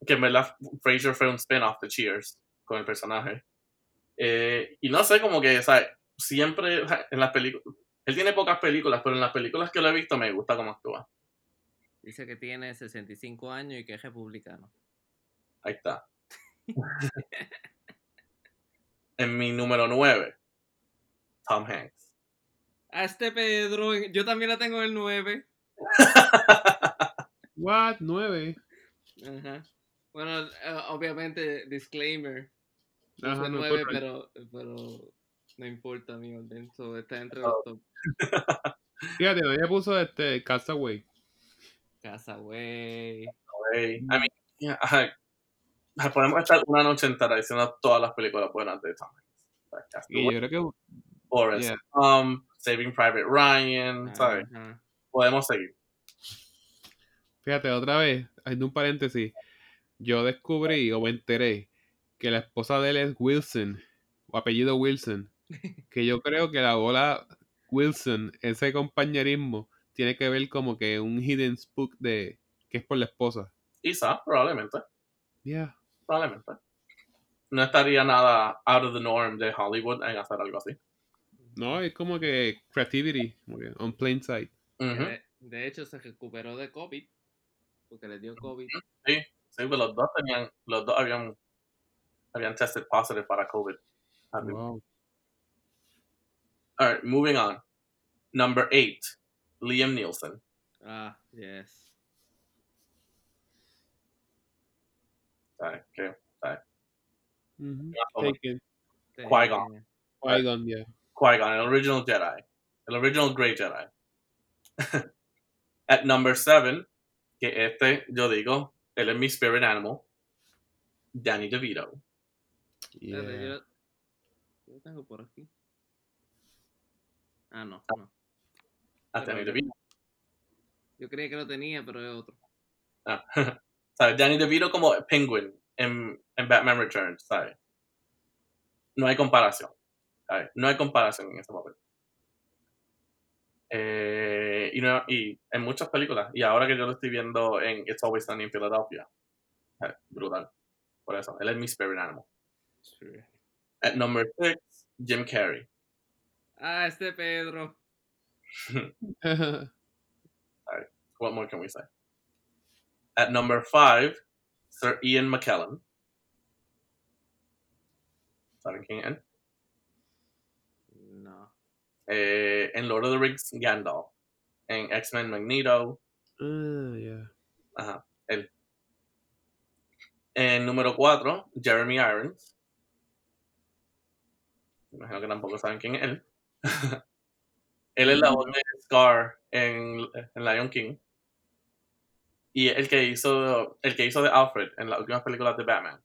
Que en verdad Frasier fue un spin-off de Cheers con el personaje. Eh, y no sé, como que, o sea, siempre en las películas. Él tiene pocas películas, pero en las películas que lo he visto me gusta cómo actúa. Dice que tiene 65 años y que es republicano. Ahí está. <laughs> en mi número 9, Tom Hanks. A este Pedro, yo también la tengo en el 9. What? Nueve. Ajá. Bueno, eh, obviamente, disclaimer. Ajá, no pero, pero no importa mi orden. So, está entre los top. <laughs> Fíjate, ella puso este Castaway. I mean, yeah, ajá. Ajá, Podemos estar una noche entera diciendo todas las películas buenas de Tom Hanks. Y Castaway, yo creo que Forrest yeah. Gump, Saving Private Ryan. Podemos seguir. Fíjate, otra vez, haciendo un paréntesis, yo descubrí o me enteré que la esposa de él es Wilson, o apellido Wilson, <laughs> que yo creo que la bola Wilson, ese compañerismo, tiene que ver como que un hidden spook de que es por la esposa. Quizá, probablemente. Yeah. Probablemente. No estaría nada out of the norm de Hollywood en hacer algo así. No, es como que creativity, como que on plain sight. De, de hecho, se recuperó de COVID. Porque le dio COVID. Sí, pero los dos tenían, los dos habían, habían tested positive para COVID. Wow. Alright, moving on. Number eight, Liam Nielsen. Ah, yes. ¿Sabes qué? Mhm. Como Taken. Qui-Gon. Qui-Gon, yeah. Qui-Gon, el original Jedi. El original Grey Jedi. <laughs> At number seven, que este, yo digo, él es mi spirit animal, Danny DeVito. Espérate, Yeah. yo, yo tengo por aquí. Ah, no, no. A Danny DeVito. Yo creía que lo tenía, pero es otro. Ah, ¿sabes? Danny DeVito como Penguin en, en Batman Returns, ¿sabes? No hay comparación. ¿sabes? No hay comparación en ese papel. Eh, y, no- y en muchas películas. Y ahora que yo lo estoy viendo en It's Always Sunny in Philadelphia. ¿sabes? Brutal. Por eso, él es mi spirit animal. At number six, Jim Carrey. Ah, este Pedro. <laughs> What more can we say? At number five, Sir Ian McKellen. ¿Saben quién es? No. Eh, en Lord of the Rings, Gandalf. En X-Men, Magneto. Ah, yeah. Ajá, él. En número 4, Jeremy Irons. Imagino que tampoco saben quién es él. <laughs> él es la voz de Scar en, en Lion King. Y el que hizo el que hizo de Alfred en las últimas películas de Batman.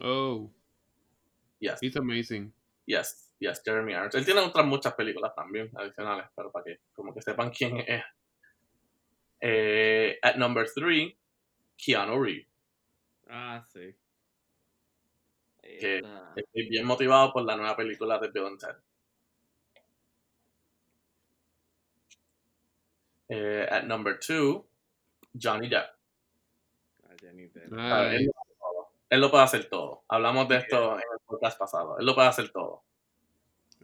Oh, Yes, it's amazing. yes, yes, Jeremy Irons. Él tiene otras muchas películas también adicionales, pero para que como que sepan quién es. Eh, at number 3, Keanu Reeves. Ah, sí. Que- está. Estoy bien motivado por la nueva película de Bill and Ted. Eh, at number two, Johnny Depp. Johnny Depp. Ah, Él, lo. Él puede hacer todo. Hablamos de esto en el podcast pasado. Él lo puede hacer todo.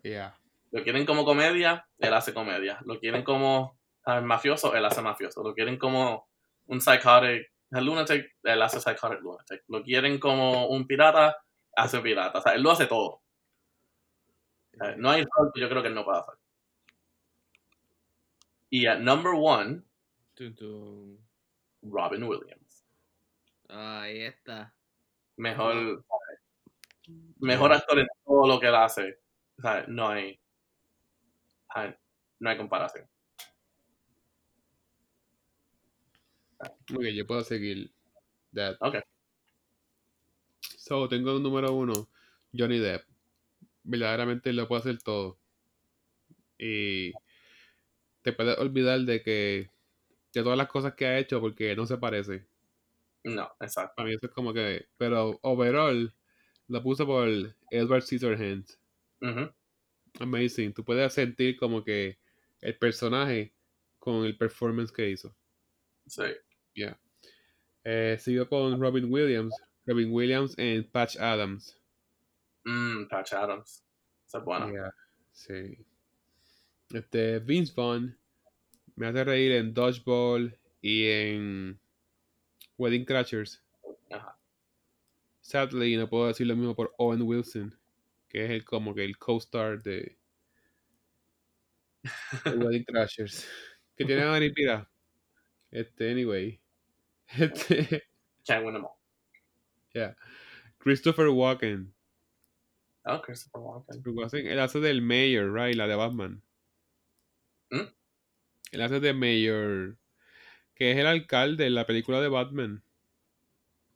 yeah. Lo quieren como comedia, él hace comedia. Lo quieren como ¿sabes? mafioso, él hace mafioso. Lo quieren como un psychotic a lunatic, él hace psychotic lunatic. Lo quieren como un pirata, hace pirata. O sea, él lo hace todo. O sea, no hay rol que yo creo que él no pueda hacer. Y at number one. Robin Williams. Ah, ahí está. Mejor, mejor actor en todo lo que él hace. O sea, no hay, no hay comparación. Ok, yo puedo seguir. That. Ok. So, tengo un número uno, Johnny Depp. Verdaderamente lo puede hacer todo. Y te puedes olvidar de que de todas las cosas que ha hecho porque no se parece. No, exacto. Para mí eso es como que. Pero overall lo puso por Edward Scissorhands. Ujú. Amazing. Tú puedes sentir como que el personaje con el performance que hizo. Sí. Eh, siguió con Robin Williams. Robin Williams en Patch Adams. Mm, Patch Adams. Esa es buena. Yeah, sí. Este, Vince Vaughn me hace reír en Dodgeball y en Wedding Crashers. Ajá. Sadly, no puedo decir lo mismo por Owen Wilson, que es el como que el co-star de, de <laughs> Wedding Crashers. Que tiene a Dani Pira. Este, anyway. <laughs> Este, Can't win them all. Yeah. Christopher Walken. Oh, Christopher Walken. Él hace del Mayor, right? La de Batman. ¿Mm? Él hace de Mayor, que es el alcalde en la película de Batman.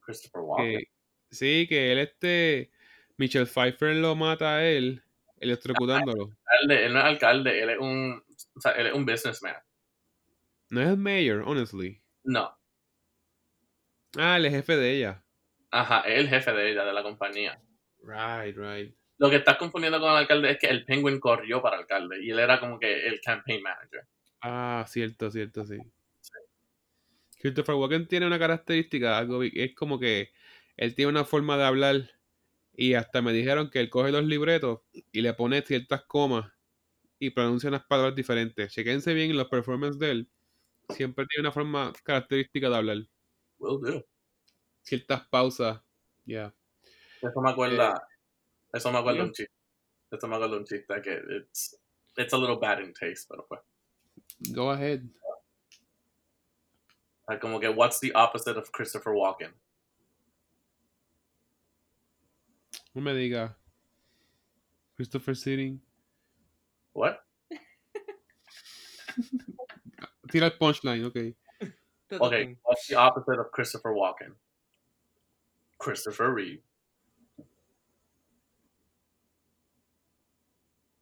Christopher Walken. Que, sí, que él este. Michelle Pfeiffer lo mata a él, electrocutándolo. <laughs> Él no es alcalde, él es un, o sea, él es un businessman. No es el Mayor, honestly. No. Ah, el jefe de ella. Ajá, es el jefe de ella, de la compañía. Right, right. Lo que estás confundiendo con el alcalde es que el Penguin corrió para alcalde y él era como que el campaign manager. Ah, cierto, cierto, sí. Christopher Walken tiene una característica, algo es como que él tiene una forma de hablar y hasta me dijeron que él coge los libretos y le pone ciertas comas y pronuncia unas palabras diferentes. Chequense bien en los performances de él. Siempre tiene una forma característica de hablar. Will do. Ciertas pausas. Ya. Eso me acuerda, eso me acuerda yeah. un chiste. Eso me acuerda un chiste que it's, it's a little bad in taste, pero pues. Go ahead. Ah, Como que, what's the opposite of Christopher Walken? No me diga. Christopher Sitting. What? Tira el punchline, ok. Okay, what's the opposite of Christopher Walken? Christopher Reeve.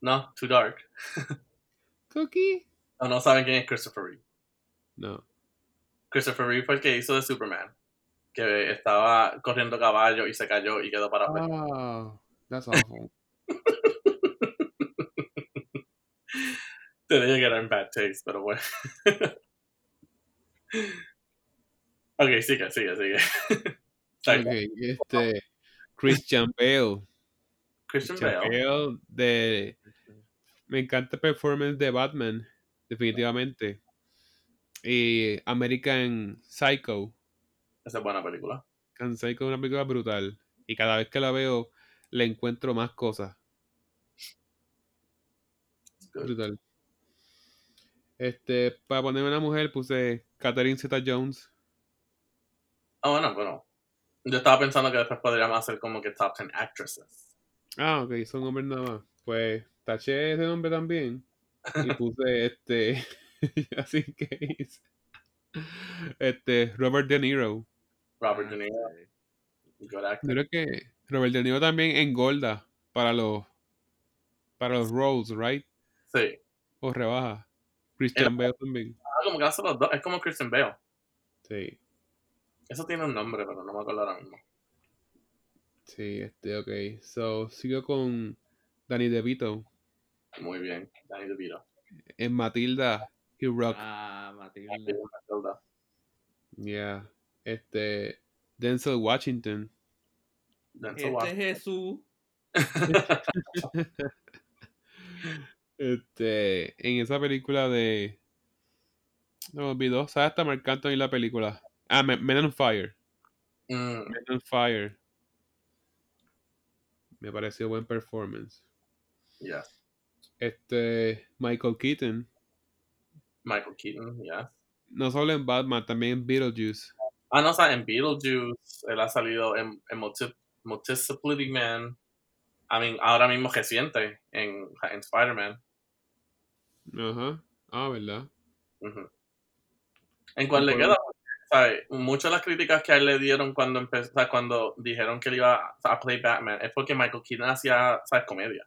No, too dark. <laughs> Cookie. No, no saben quién es Christopher Reeve. No. Christopher Reeve fue el que hizo de Superman. Que estaba corriendo caballo y se cayó y quedó para Oh, that's awful. <laughs> Te dije que era en bad taste, pero bueno. <laughs> ok, sigue, sigue, sigue. Sorry, Ok, este. Christian Bale. Christian Christian Bale. Bale de. Me encanta el performance de Batman, definitivamente. Y American Psycho. Esa es buena película. American Psycho es una película brutal. Y cada vez que la veo, le encuentro más cosas. Brutal. Este, para ponerme una mujer, puse Catherine Zeta Jones. Ah, bueno, bueno. Yo estaba pensando que después podríamos hacer como que top 10 actresses. Ah, ok, son hombres nada más. Pues taché ese nombre también. Y <laughs> puse este. <laughs> así que hice. Este, Robert De Niro. Robert De Niro, good actor. Creo que Robert De Niro también engorda para los para los roles, right? Sí. O rebaja. Christian Bale también. Ah, como que hace los dos. Es como Christian Bale. Sí, Eso tiene un nombre, pero no me acuerdo ahora mismo. sí, este, ok. So, sigo con Danny DeVito Muy bien. Danny DeVito. en Matilda y Rock. Ah, Matilda. Matilda. Yeah. Este, Denzel Washington. Denzel Este Washington. Jesús. <laughs> Este, en esa película de. No me olvidó. ¿Sabes hasta Marc Anthony la película? Ah, Men on Fire. Mm, Men on Fire. Me pareció buen performance. yeah. Este, Michael Keaton. Michael Keaton, yes. No solo en Batman, también en Beetlejuice. Ah, no, o sea, en Beetlejuice, él ha salido en, en Multi- Multiplicity Man. I mean, ahora mismo reciente en, en Spider-Man. Ajá. Ah, ¿verdad? Ujú. En cuál le queda, ¿sabes? Muchas de las críticas que a él le dieron cuando empezó, cuando dijeron que él iba a play Batman, es porque Michael Keaton hacía, ¿sabes? Comedia.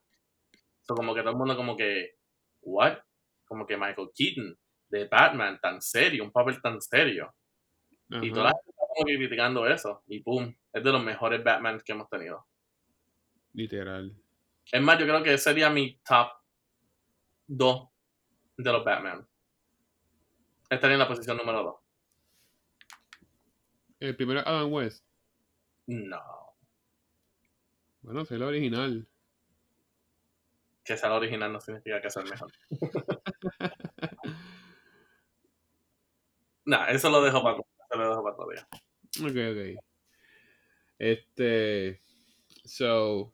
So, como que todo el mundo como que, ¿what? Como que Michael Keaton de Batman tan serio, un papel tan serio. Y Ajá. toda la gente está como que criticando eso. Y pum, es de los mejores Batman que hemos tenido. Literal. Es más, yo creo que ese sería mi top 2 de los Batman. Estaría en la posición número 2. El primero es Adam West. No. Bueno, es el original. Que sea el original no significa que sea el mejor. <laughs> nah, eso lo dejo para eso lo dejo para día. Ok, ok. Este. So.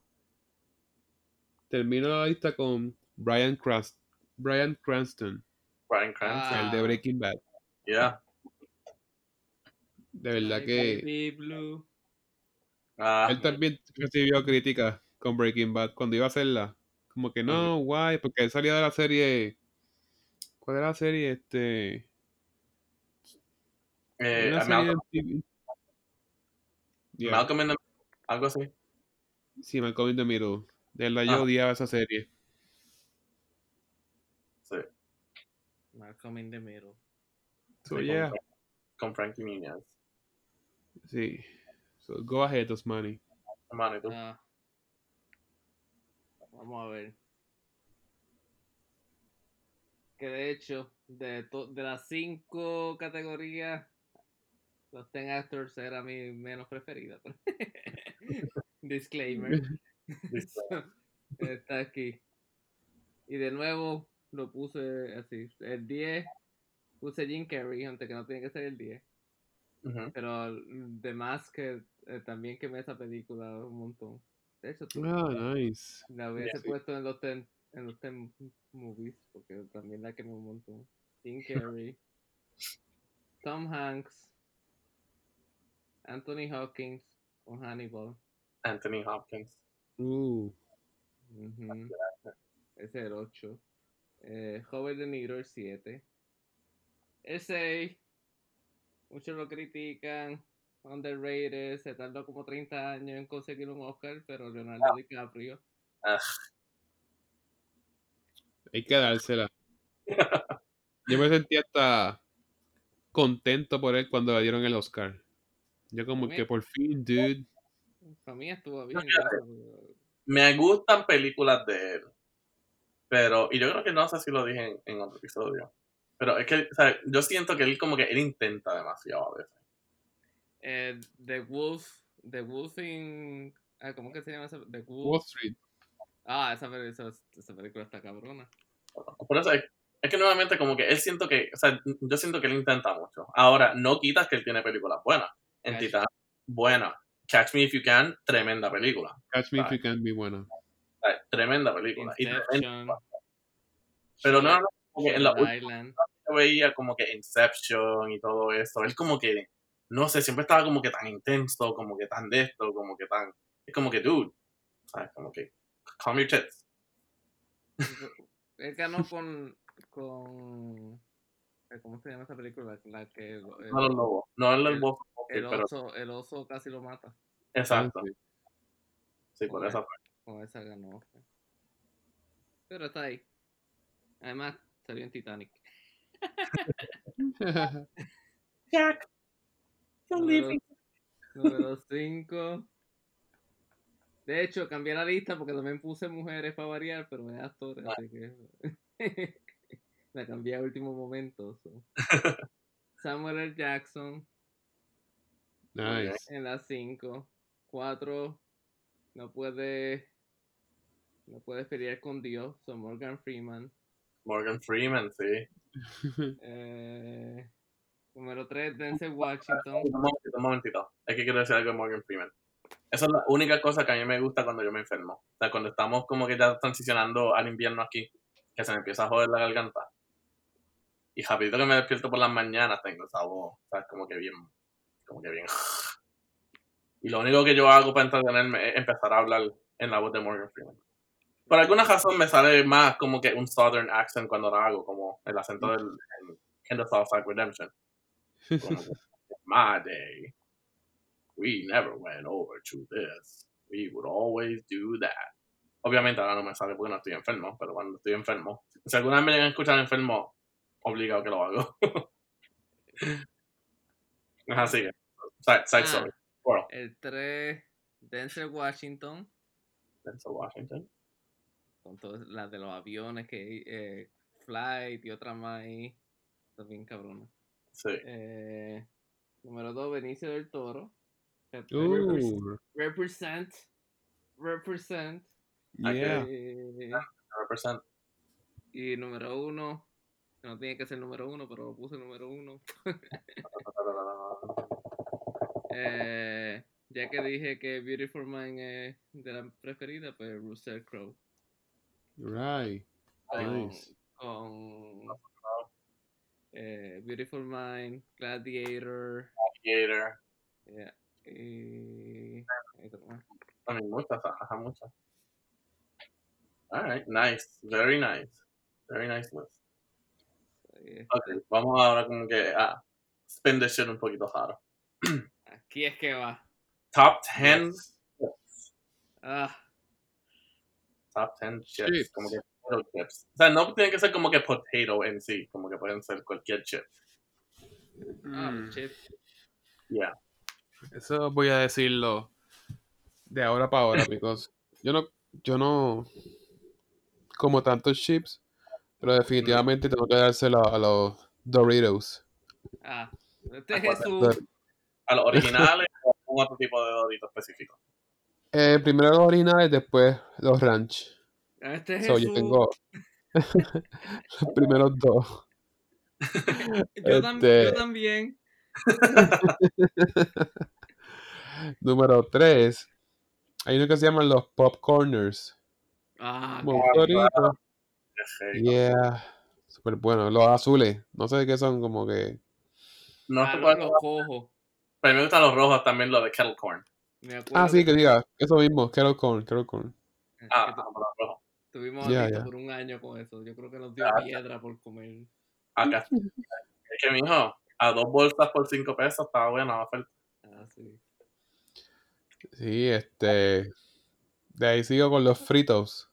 Termino la lista con Brian Crust Brian Cranston, Brian Cranston. Ah. el de Breaking Bad. Yeah. De verdad que Blue. Ah, él también recibió críticas con Breaking Bad cuando iba a hacerla. Como que no, guay, porque él salía de la serie. ¿Cuál era la serie? Este. eh, Una serie Malcolm, de TV. Yeah. Malcolm in the- algo así. Sí, Malcolm in the Middle. De verdad, Ah. yo odiaba esa serie. Sí. Malcolm in the Middle. So, Sí, yeah. con, con Frankie Muniz. Sí. So, go ahead, Osmani. ¿y tú? Ah. Vamos a ver. Que de hecho, de, to- de las cinco categorías, los Ten Actors era mi menos preferida. <laughs> Disclaimer. Listo. <laughs> Está aquí. Y de nuevo lo puse así. El 10 puse Jim Carrey, aunque que no tiene que ser el 10. Ujú. Pero de más que eh, también quemé esa película un montón. De hecho, Ah, nice. la hubiese puesto en los 10 en los 10 movies, porque también la quemé un montón. Jim Carrey, <laughs> Tom Hanks, Anthony Hawkins con Hannibal. Anthony Hopkins. Uh. Ese es el 8. Eh, Robert De Niro, el 7. El 6. Muchos lo critican. Underrated. Se tardó como 30 años en conseguir un Oscar, pero Leonardo DiCaprio. hay que dársela. <laughs> Yo me sentí hasta contento por él cuando le dieron el Oscar. Yo como que por fin, dude. Para mí estuvo bien. Me gustan películas de él. Pero, y yo creo que no sé si lo dije en, en otro episodio. Pero es que, o sea, yo siento que él como que él intenta demasiado a veces. Eh, The Wolf. The Wolf in. ah, ¿Cómo que se llama esa? The Wolf. Wall Street. Ah, esa, esa, esa película está cabrona. Por eso es, es que nuevamente como que él siento que, o sea, yo siento que él intenta mucho. Ahora, no quitas que él tiene películas buenas. En Catch- Titán, buena. Catch Me If You Can, tremenda película. Catch Me If You Can Be buena. Tremenda película. Y tremenda- Inception. pero no, no, como que en la última. Yo veía como que Inception y todo eso. Él como que, no sé, siempre estaba como que tan intenso, como que tan de esto, como que tan... Es como que, dude, ¿sabes? Como que, calm your tits. Él ganó con. con eh, ¿Cómo se llama esa película? La que el, No los lobos, no el, el- el, el pero oso, el oso casi lo mata. exacto. Sí. Ok. eso fue. Con esa ganó. Pero está ahí. Además, salió en Titanic. Jack, Número 5. De hecho, cambié la lista porque también puse mujeres para variar, pero es actores, Ah. así que. <laughs> la cambié a último momento. so. <laughs> Samuel L. Jackson, Nice. en las 5. 4. No puede. No puede pelear con Dios. Son Morgan Freeman. Morgan Freeman, sí. <laughs> Eh, número 3, Denzel Washington. Un momentito, un momentito. Es que quiero decir algo de Morgan Freeman. Esa es la única cosa que a mí me gusta cuando yo me enfermo. O sea, cuando estamos como que ya transicionando al invierno aquí, que se me empieza a joder la garganta. Y rapidito que me despierto por las mañanas tengo esa voz, o sea, como que bien, como que bien. Y lo único que yo hago para entretenerme es empezar a hablar en la voz de Morgan Freeman. Por alguna razón me sale más como que un southern accent cuando lo hago, como el acento del en, en The Southside Redemption. Como My day, we never went over to this. We would always do that. Obviamente ahora no me sale porque no estoy enfermo, pero cuando estoy enfermo, si alguna vez me llegan a escuchar enfermo, obligado que lo hago. <laughs> Así que, side, side Ah. story. El 3, Denzel Washington. Denzel Washington. Con todas las de los aviones que. Eh, Flight y otra más ahí. Está bien cabrona. Sí. Eh, número 2, Benicio del Toro. Ooh, Represent. Represent. yeah. Eh, 100%. y número 1. No tiene que ser número 1, pero lo puse número 1. <laughs> Eh, ya que dije que Beautiful Mind es de la preferida, pues Russell Crowe. Right. Con, Nice. con eh, Beautiful Mind, Gladiator. Gator. yeah, y. hay otro más. I mean, muchas, ajá, muchas. Alright, nice. Very nice. Very nice list. Ahí Ok, vamos ahora como que a spin this shit un poquito raro. Aquí es que va. Top 10 Ah, top 10 chips, Chips. como que potato chips. O sea, no tiene que ser como que potato en sí, como que pueden ser cualquier chip. ah, Mm, chip. Yeah. Eso voy a decirlo de ahora para ahora, <coughs> because yo no, yo no como tantos chips, pero definitivamente tengo que dárselo a los Doritos. Ah, este es ¿A cuál? Jesús. A los <laughs> originales o a algún otro tipo de dorito específico. Eh, primero los originales, después los ranch. Este es So, Jesús. yo tengo <laughs> los primeros dos. <laughs> Yo, tam- este- yo también. <laughs> Número tres, hay uno que se llaman los popcorners. Ah, Ah, rico. Yeah, super bueno. Los azules, no sé de qué son, como que. No ah, sé no, cuál- los cojo. pero me gustan los rojos también, los de kettle corn. Me acuerdo Ah, sí, que diga, eso mismo, Kettle Corn, Kettle Corn. Ah, ah, tuvimos adictos ya. por un año con eso. Yo creo que nos dio Ah. piedra por comer. Acá. Es que, mijo, a dos bolsas por cinco pesos estaba buena la oferta. Ah, sí. Sí, este. De ahí sigo con los fritos.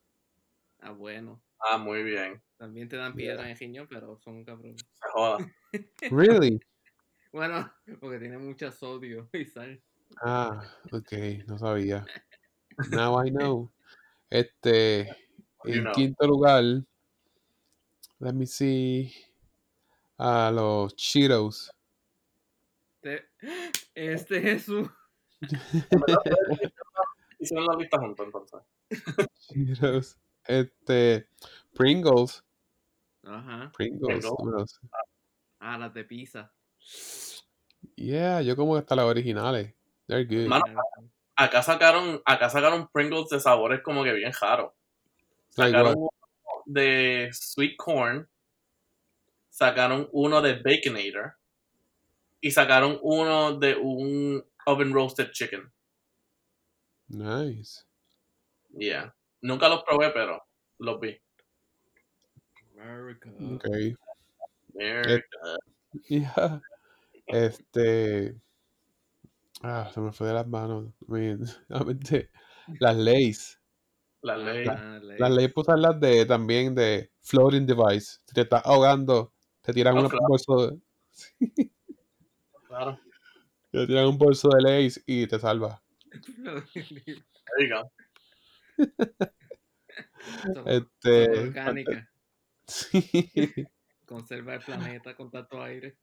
Ah, bueno. Ah, muy bien. También te dan piedra en el riñón, pero son cabrones. Se joda. <laughs> Really? Bueno, porque tiene mucho sodio y sal. Ah, ok, no sabía. Now I <laughs> know. Este. You En know. quinto lugar, let me see. A los Cheetos. Te- Este Jesús. <laughs> Hicieron la lista juntos entonces. Cheetos. Este. Pringles. Ajá. Pringles. Pringles. Ah, las de pizza. Yeah, yo como hasta las originales. They're good. Mano, acá sacaron, acá sacaron Pringles de sabores como que bien raros. Sacaron uno de sweet corn, sacaron uno de baconator y sacaron uno de un oven roasted chicken. Nice. Yeah. Nunca los probé, pero los vi. America. Ok. America. <laughs> Yeah. Este. Ah, se me fue de las manos. Me- Realmente. <laughs> Las leyes. Ah, ley. Las leyes puedes las de también de floating device. Si te estás ahogando, te tiran Oh, claro. un bolso de, Claro. <laughs> te tiran un bolso de leyes y te salva. There you go. Son- son Este. orgánicas. <laughs> Sí. Conserva el planeta con tanto aire.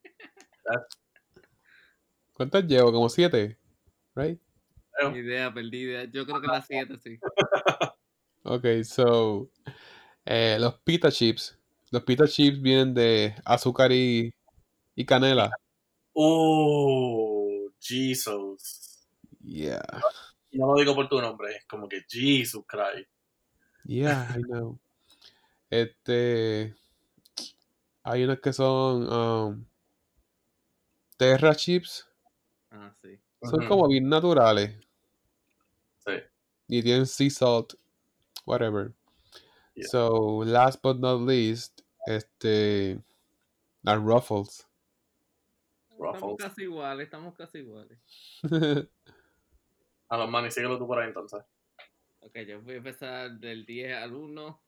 ¿Cuántas llevo? Como siete, right? Ni idea, perdí idea. Yo creo que las 7, sí. <laughs> Ok, so eh, los pita chips. Los pita chips vienen de azúcar y, y canela. Oh, Jesus. Yeah. No lo digo por tu nombre, es como que Jesus Christ. Yeah, I know. Este. Hay unos que son um, Terra chips. Ah, sí. Son como bien naturales. Sí. Y tienen sea salt. Whatever. Yeah. So, last but not least, este. Las Ruffles. Estamos Ruffles. casi iguales, estamos casi iguales. <laughs> A los manes, síguelo tú por ahí entonces. Ok, yo voy a empezar del 10 al 1.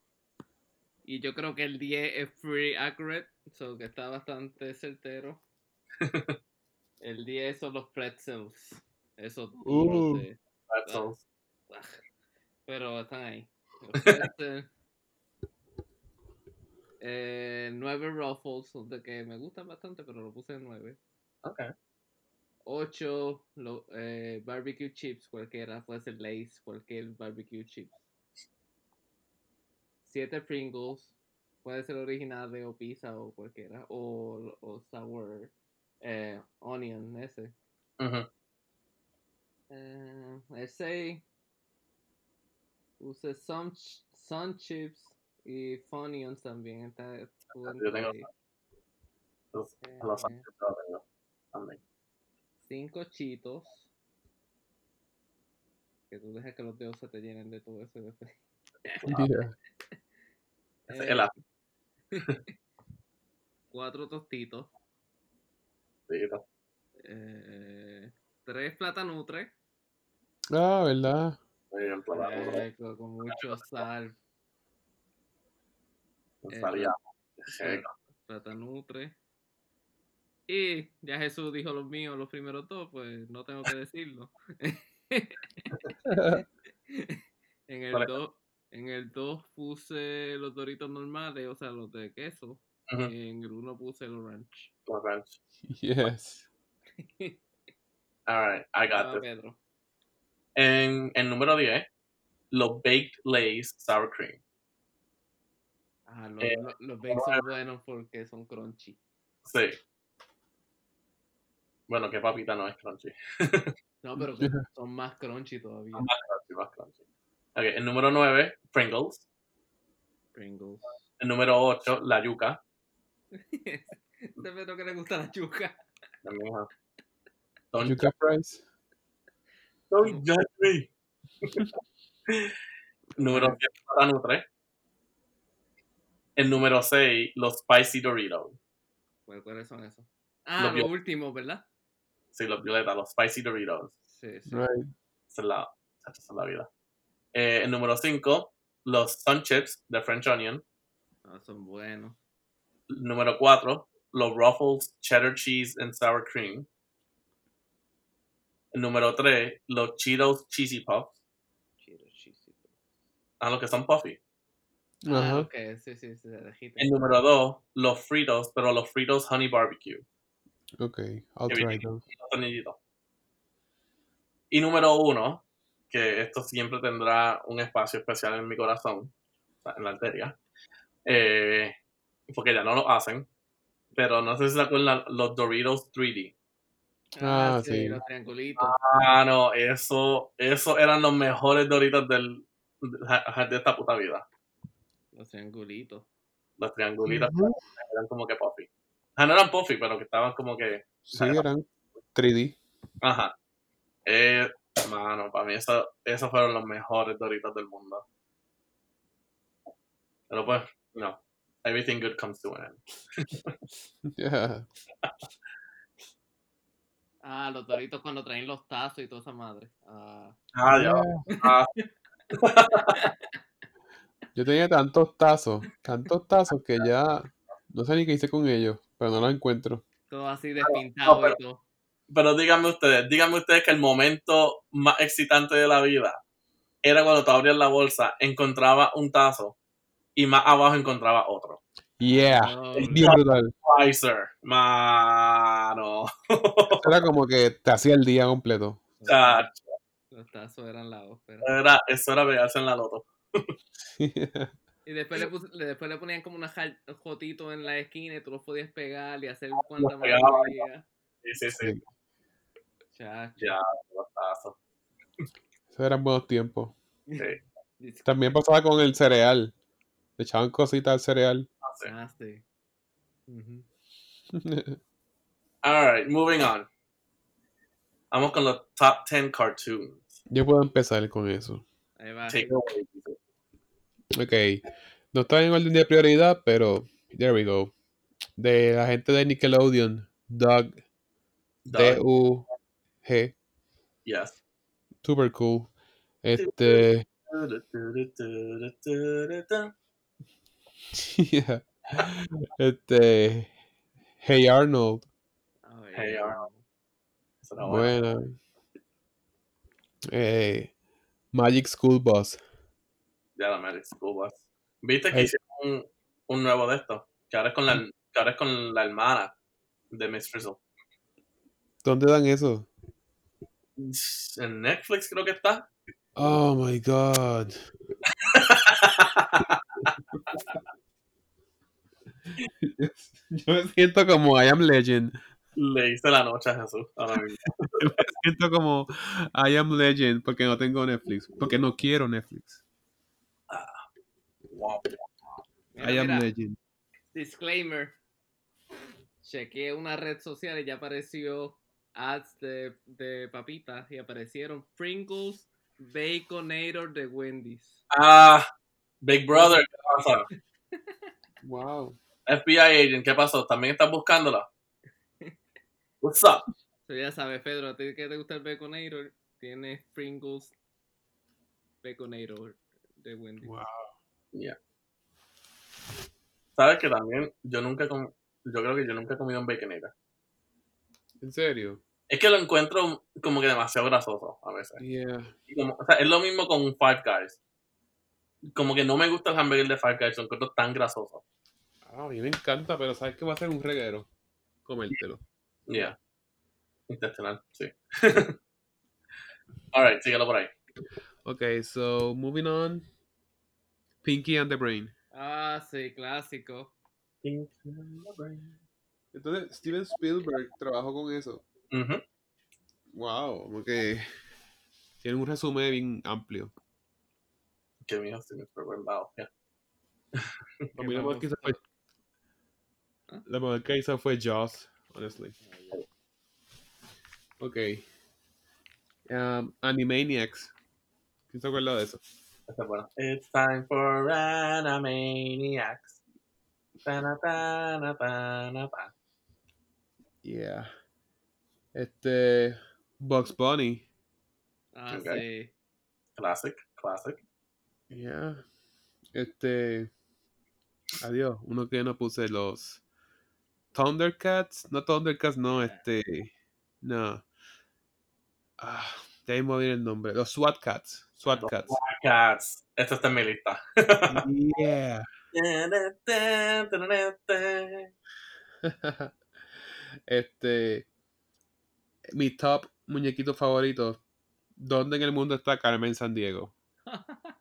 Y yo creo que el 10 es pretty accurate, so que está bastante certero. <laughs> el 10 son los pretzels. Esos duros Uh. de- Pretzels. ah, Pero están ahí. Los <laughs> pretzels. Eh, 9 ruffles, de que me gustan bastante, pero lo puse en 9. Ok. 8 lo- eh, barbecue chips, cualquiera, puede ser Lace, cualquier barbecue chips. 7 Pringles, puede ser original o pizza o cualquiera, o, o sour eh, onion, ese. Ujú. Eh, el 6 puse some, ch- sun chips y Funyuns también. Está, Yo tengo Los, eh, los también. cinco chitos. Que tú dejas que los dedos se te llenen de todo eso después. Yeah. Ese es el as- <laughs> cuatro tostitos. Eh, tres platanutres. Ah, ¿verdad? Eh, con, con mucho sal. eh. Platanutre. Y ya Jesús dijo los míos, los primeros dos, pues no tengo que decirlo. <laughs> en el Vale. 2 en el 2 puse los doritos normales, o sea, los de queso. En el 1 puse los ranch. <laughs> Yes. <laughs> Alright, I got Ah, this. Pedro. En el número 10, los Baked Lays Sour Cream. Ah, los, Eh, los, los bakes son buenos porque son crunchy. Sí. Bueno, que papita no es crunchy. <laughs> No, pero son más crunchy todavía. Crunchy, más crunchy. Ok, el número 9, Pringles. Pringles. El número 8, la yuca. Este Pedro que le gusta la ajá. Don't Yuca fries. Don't judge me. número 7, la Nutre. El número 6, los Spicy Doritos. ¿Cuál- ¿Cuáles son esos? Ah, Los últimos, ¿verdad? Sí, los violetas, los Spicy Doritos. Sí, sí. Right. Esa es la, esa es la vida. Eh, el número 5, los Sun Chips de French Onion. Ah, son buenos. Número 4, los Ruffles Cheddar Cheese and Sour Cream. El número 3, los Cheetos Cheesy Puffs. Cheetos, cheesy. Ah, los que son puffy. Ah, Ajá. ok, sí, sí. El número 2, los Fritos, pero los Fritos Honey Barbecue. Okay, I'll Que try those. Y número 1, que esto siempre tendrá un espacio especial en mi corazón, en la arteria, eh, porque ya no lo hacen, pero no sé si se acuerdan los Doritos 3D. Ah, sí, sí. los triangulitos. Ah, no, eso, eso eran los mejores Doritos del, de, de esta puta vida. Los triangulitos. Los triangulitos eran como que puffy. Ah, no eran puffy, pero que estaban como que Sí, eran 3D. Ajá. Eh, mano, para mí eso, esos fueron los mejores Doritos del mundo. Pero pues, no. Everything good comes to an end. <laughs> Yeah. Ah, los doritos cuando traen los tazos y toda esa madre. Ah, Ah, ya. Yeah. Ah, <laughs> Yo tenía tantos tazos, tantos tazos que ya no sé ni qué hice con ellos, pero no los encuentro. todo así despintado pero- y todo. pero díganme ustedes, díganme ustedes que el momento más excitante de la vida era cuando tú abrías la bolsa, encontraba un tazo y más abajo encontraba otro. Yeah. No, Es bien brutal. Pfizer, mano. Era como que te hacía el día completo. Chacho, Los tazos eran la ópera. era, eso era pegarse en la loto. Y después le, pus- le- después le ponían como una jar- fotito en la esquina y tú los podías pegar y hacer cuanta maravilla. Sí, sí, sí. Chacho. Ya, los tazos. Esos eran buenos tiempos. Sí. También pasaba con el cereal. Le echaban cositas al cereal. Ah, sí. Ujú. <laughs> Alright, moving on. Vamos con los top 10 cartoons. Yo puedo empezar con eso. Ahí va. Take. Ok. No está en orden de prioridad, pero there we go. De la gente de Nickelodeon, Doug, Doug, D-U-G, Yes. super cool. Este, yeah. <laughs> este, Hey Arnold, Ay, Hey, Arnold. Bueno. Eh, Magic School Bus. Ya la Magic School Bus. ¿Viste que Hey. hicieron un, un nuevo de esto? Que ahora es con la, que ahora es con la hermana de Miss Frizzle. ¿Dónde dan eso? En Netflix creo que está. Oh my god. Yo me siento como I am legend. Le hice la noche a Jesús. ahora mismo. Me siento como I am legend porque no tengo Netflix. Porque no quiero Netflix. Wow. Mira, I am mira, legend. disclaimer. Chequeé una red social y ya apareció ads de, de papitas y aparecieron Pringles Baconator de Wendy's. Ah, Big Brother, ¿qué pasa? <laughs> Wow. FBI agent, ¿qué pasó? ¿También estás buscándola? <laughs> What's up? So, ya sabes, Pedro, a ti que te gusta el Baconator, tienes Pringles Baconator de Wendy's. Wow. Yeah. ¿Sabes que también yo nunca com- yo creo que yo nunca he comido un baconator? ¿En serio? Es que lo encuentro como que demasiado grasoso a veces. Yeah. Como- o sea, es lo mismo con Five Guys. Como que no me gusta el hamburger de Five Guys, lo encuentro tan grasoso. Ah, a mí me encanta, pero sabes que va a ser un reguero. Comértelo. Yeah. Intestinal, sí. <laughs> Alright, síguelo por ahí. Okay, so moving on. Pinky and the Brain. Ah, sí, clásico. Entonces, Steven Spielberg trabajó con eso. Ujú. Wow, como que tiene un resumen bien amplio. Que mío, sí me fue buen lado. yeah. A mí lo mejor que hizo fue. ¿Ah? Lo mejor que hizo fue Jaws, honestly. Ok. Um, Animaniacs. ¿Quién se acuerda de eso? Esa es buena. It's time for Animaniacs. Pana, pana, pana, pana. Yeah. Este. Bugs Bunny. Ah, Ok. sí. Classic, classic. Yeah. Este. Adiós. Uno que no puse los. Thundercats. No Thundercats, no, este. No. Ah, ya ahí me ir el nombre. Los SWAT Cats. SWAT Cats. Cats. Esta está en mi lista. Yeah. <laughs> este. Mi top muñequito favorito. ¿Dónde en el mundo está Carmen San Diego? <laughs>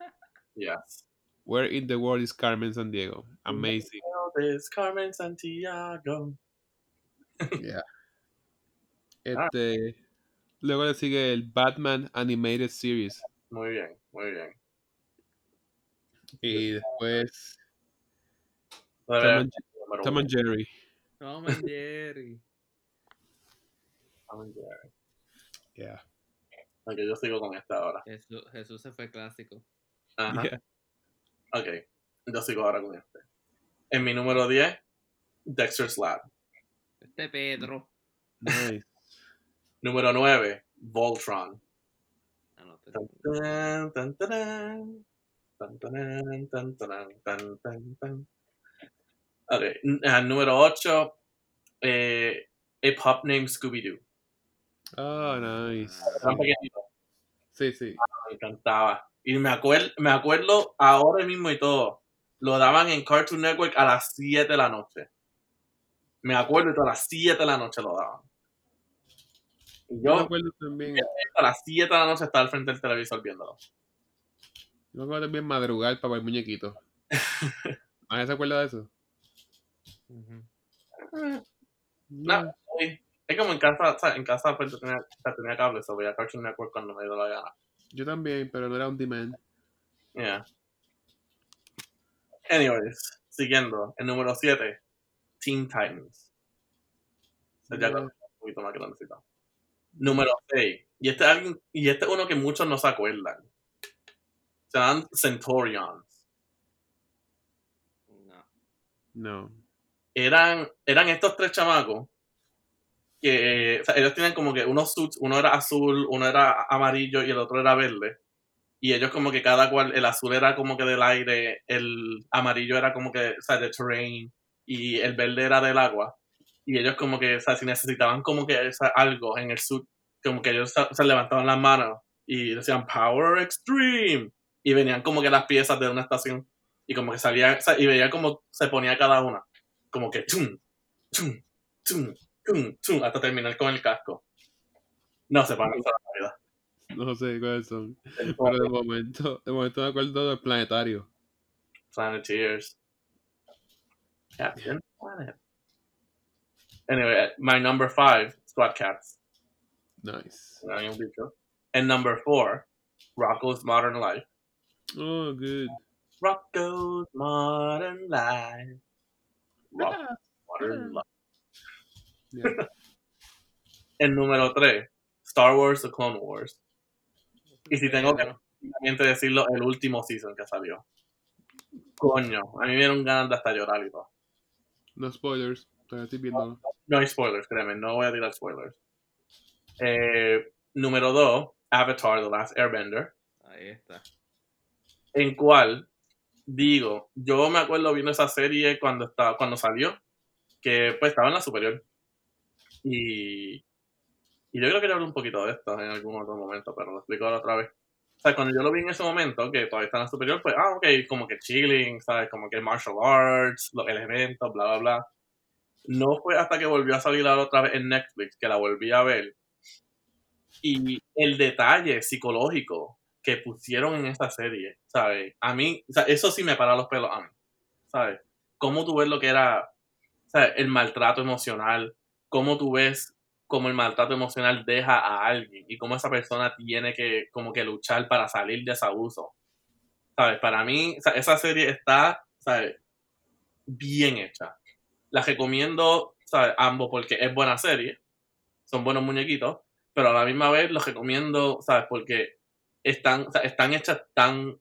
Yes. Where in the world is Carmen San Diego? Amazing. This Carmen Santiago. <laughs> Yeah. Este. Luego le sigue el Batman Animated Series. Muy bien, muy bien. Y después Tom and, Tom and Jerry. Tom and Jerry. Jerry. Yeah. Ok, yo sigo con esta ahora. Jesús, Jesús se fue clásico. Ajá. Yeah. Ok, yo sigo ahora con este. En mi número 10, Dexter's Lab. Este Pedro. Nice. <laughs> Número 9, Voltron. Ok, número 8, eh, A Pop Named Scooby-Doo. Oh, nice. Tan pequeñito, Sí, sí. me encantaba. Y me, acuer- me acuerdo ahora mismo y todo lo daban en Cartoon Network a las 7 de la noche. Me acuerdo que a las 7 de la noche lo daban. Y Yo me yo acuerdo también, a las 7 de la noche estaba al frente del televisor viéndolo. yo me acuerdo también madrugar para ver muñequitos. <laughs> ¿Alguien se acuerda de eso? No. Sí. Es como en casa, o sea, en casa pues, yo tenía, o sea, tenía cable, so veía Cartoon Network cuando me dio la gana. Yo también, pero no era un demand. Yeah. Anyways, siguiendo, el número 7, Teen Titans. O sea, ya Yeah. con- un poquito más grandecito. Número 6, y este, es alguien- y este es uno que muchos no se acuerdan. Se llaman Centaurions. No. No. Eran, eran estos tres chamacos que o sea, ellos tienen como que unos suits, uno era azul, uno era amarillo y el otro era verde. Y ellos como que cada cual, el azul era como que del aire, el amarillo era como que, o sea, de terrain, y el verde era del agua. Y ellos como que, o sea, si necesitaban como que o sea, algo en el suit, como que ellos o sea, levantaban las manos y decían Power Extreme. Y venían como que las piezas de una estación. Y como que salía, o sea, y veía como se ponía cada una. Como que tum, tum, tum, tum, tum, hasta terminar con el casco. No se van a la vida. No sé cuáles son. Pero de momento, de momento me acuerdo del planetario. Planeteers. Captain Planet. Anyway, my number five, Squad Cats. Nice. No habían dicho. And number four, Rocco's Modern Life. Oh, good. Rocco's Modern Life. Rocco's Modern Life. Yeah. <laughs> El número 3, Star Wars The Clone Wars. Y si tengo que decirlo, el último season que salió. Coño, a mí me dieron ganas de hasta llorar y todo. No spoilers. Todavía estoy viendo. No hay spoilers, créeme, no voy a tirar spoilers. Eh, número 2, Avatar The Last Airbender. Ahí está. En cual, digo, yo me acuerdo viendo esa serie cuando, estaba, cuando salió, que pues estaba en la superior. Y, y yo creo que hablar un poquito de esto en algún otro momento, pero lo explico otra vez. O sea, cuando yo lo vi en ese momento, que todavía está en la superior, pues, ah, ok, como que chilling, ¿sabes? Como que martial arts, los elementos, bla, bla, bla. No fue hasta que volvió a salir ahora otra vez en Netflix que la volví a ver. Y el detalle psicológico que pusieron en esa serie, ¿sabes? A mí, o sea, eso sí me para los pelos a mí, ¿sabes? Cómo tú ves lo que era, ¿sabes? El maltrato emocional, cómo tú ves cómo el maltrato emocional deja a alguien y cómo esa persona tiene que como que luchar para salir de ese abuso. ¿Sabes? Para mí, o sea, esa serie está, ¿sabes? Bien hecha. La recomiendo, ¿sabes? Ambos porque es buena serie, son buenos muñequitos, pero a la misma vez los recomiendo, ¿sabes? Porque están, están hechas tan,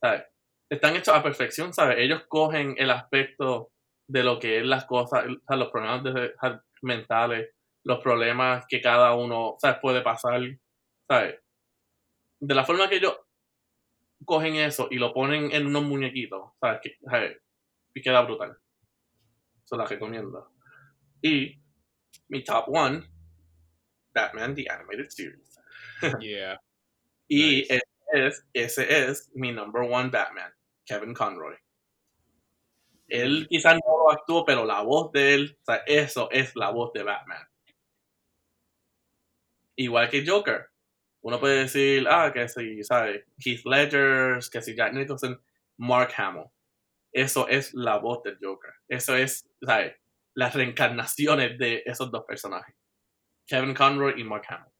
¿sabes? Están hechas a perfección, ¿sabes? Ellos cogen el aspecto de lo que es las cosas, los problemas de- mentales, los problemas que cada uno, ¿sabes? Puede pasar, ¿sabes? De la forma que ellos cogen eso y lo ponen en unos muñequitos, ¿sabes? Que, ¿sabes? Y queda brutal. Se la recomiendo. Y mi top one, Batman The Animated Series. <laughs> Yeah. Y Nice. ese, es, ese es mi number one Batman, Kevin Conroy. Él quizás no lo actuó, pero la voz de él, o sea, eso es la voz de Batman. Igual que Joker. Uno puede decir, ah, que si, ¿sabes? Heath Ledger, que si Jack Nicholson, Mark Hamill. Eso es la voz del Joker. Eso es, ¿sabes? Las reencarnaciones de esos dos personajes. Kevin Conroy y Mark Hamill.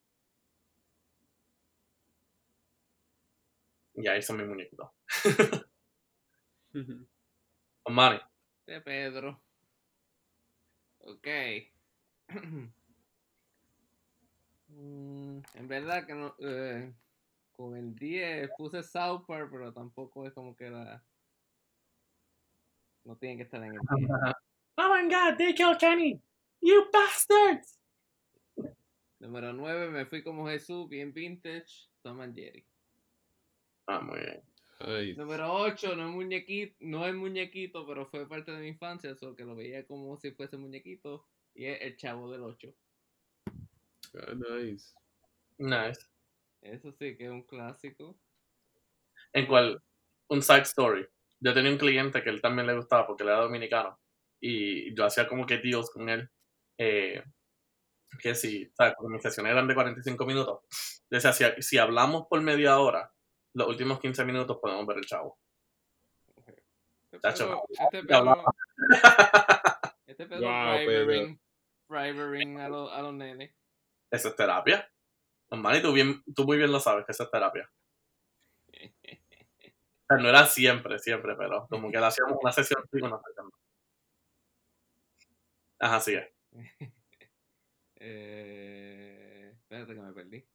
Y ahí son mis muñequitos. <laughs> De Pedro. Ok. <clears throat> Mm, en verdad que no. eh, con el 10 puse South Park, pero tampoco es como que era. No tiene que estar en el 10. <laughs> Oh my god, they killed Kenny. You bastards. Número 9 me fui como Jesús, bien vintage, Tom and Jerry. Ah, muy bien. Número 8 no es muñequito, no es muñequito, pero fue parte de mi infancia, eso que lo veía como si fuese muñequito. Y es el chavo del 8. Ah, nice. Nice. Eso sí que es un clásico. En cual, un side story. yo tenía un cliente que él también le gustaba porque él era dominicano. Y yo hacía como que deals con él. eh, que si, ¿sabes? Porque mis sesiones eran de 45 minutos. Decía, si, si hablamos por media hora, los últimos 15 minutos podemos ver el chavo. Este <laughs> este hablaba. este Wow, Privering, Privering a, los- a los nenes. Eso es terapia. Normal, y tú, bien, tú muy bien lo sabes que eso es terapia. <laughs> O sea, no era siempre, siempre, pero como que le hacíamos una sesión sí, una sesión. Ajá, sigue. <laughs> Eh, espérate que me perdí.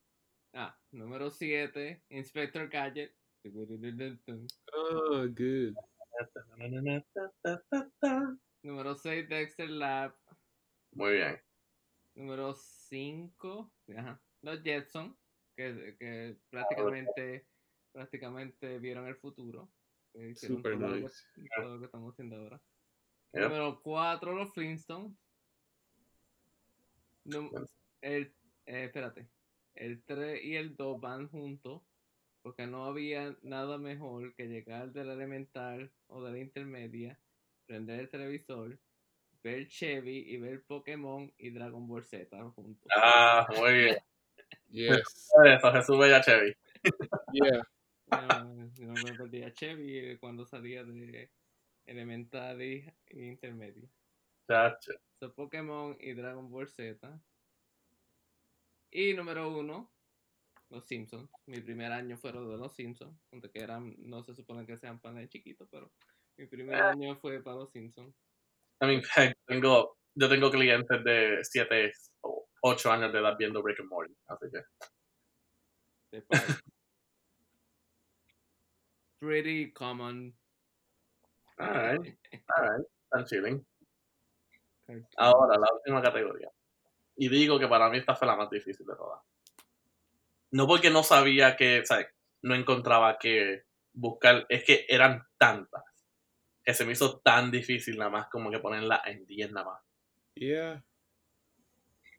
Número 7, Inspector Gadget. Oh, good. Número 6, Dexter Lab. Muy bien. Número 5, ajá, los Jetson, que, que prácticamente, prácticamente vieron el futuro. Super todo, lo que, nice. todo lo que estamos haciendo ahora. Yep. Número 4, los Flintstones. Num- el, eh, espérate. El 3 y el 2 van juntos. Porque no había nada mejor que llegar del elemental o de la intermedia, prender el televisor, ver Chevy y ver Pokémon y Dragon Ball Z juntos. Ah, muy bien. <laughs> Yes. Eso, Jesús Bella Chevy. <laughs> Yeah. No, no me perdía Chevy eh, cuando salía de elemental y, y intermedia. Chacho. So, Pokémon y Dragon Ball Z. Y número uno, Los Simpsons. Mi primer año fueron de Los Simpsons. Aunque que eran, no se supone que sean panes chiquitos, pero mi primer Ah. año fue para Los Simpsons. I mean, <laughs> tengo, yo tengo clientes de 7 o 8 años de edad viendo Rick and Morty. Así que, <laughs> Pretty common. alright, alright. Están chilling. Ahora, la última categoría. Y digo que para mí esta fue la más difícil de todas. No porque no sabía que, o sea, no encontraba que buscar, es que eran tantas que se me hizo tan difícil nada más como que ponerla en 10 nada más. Yeah.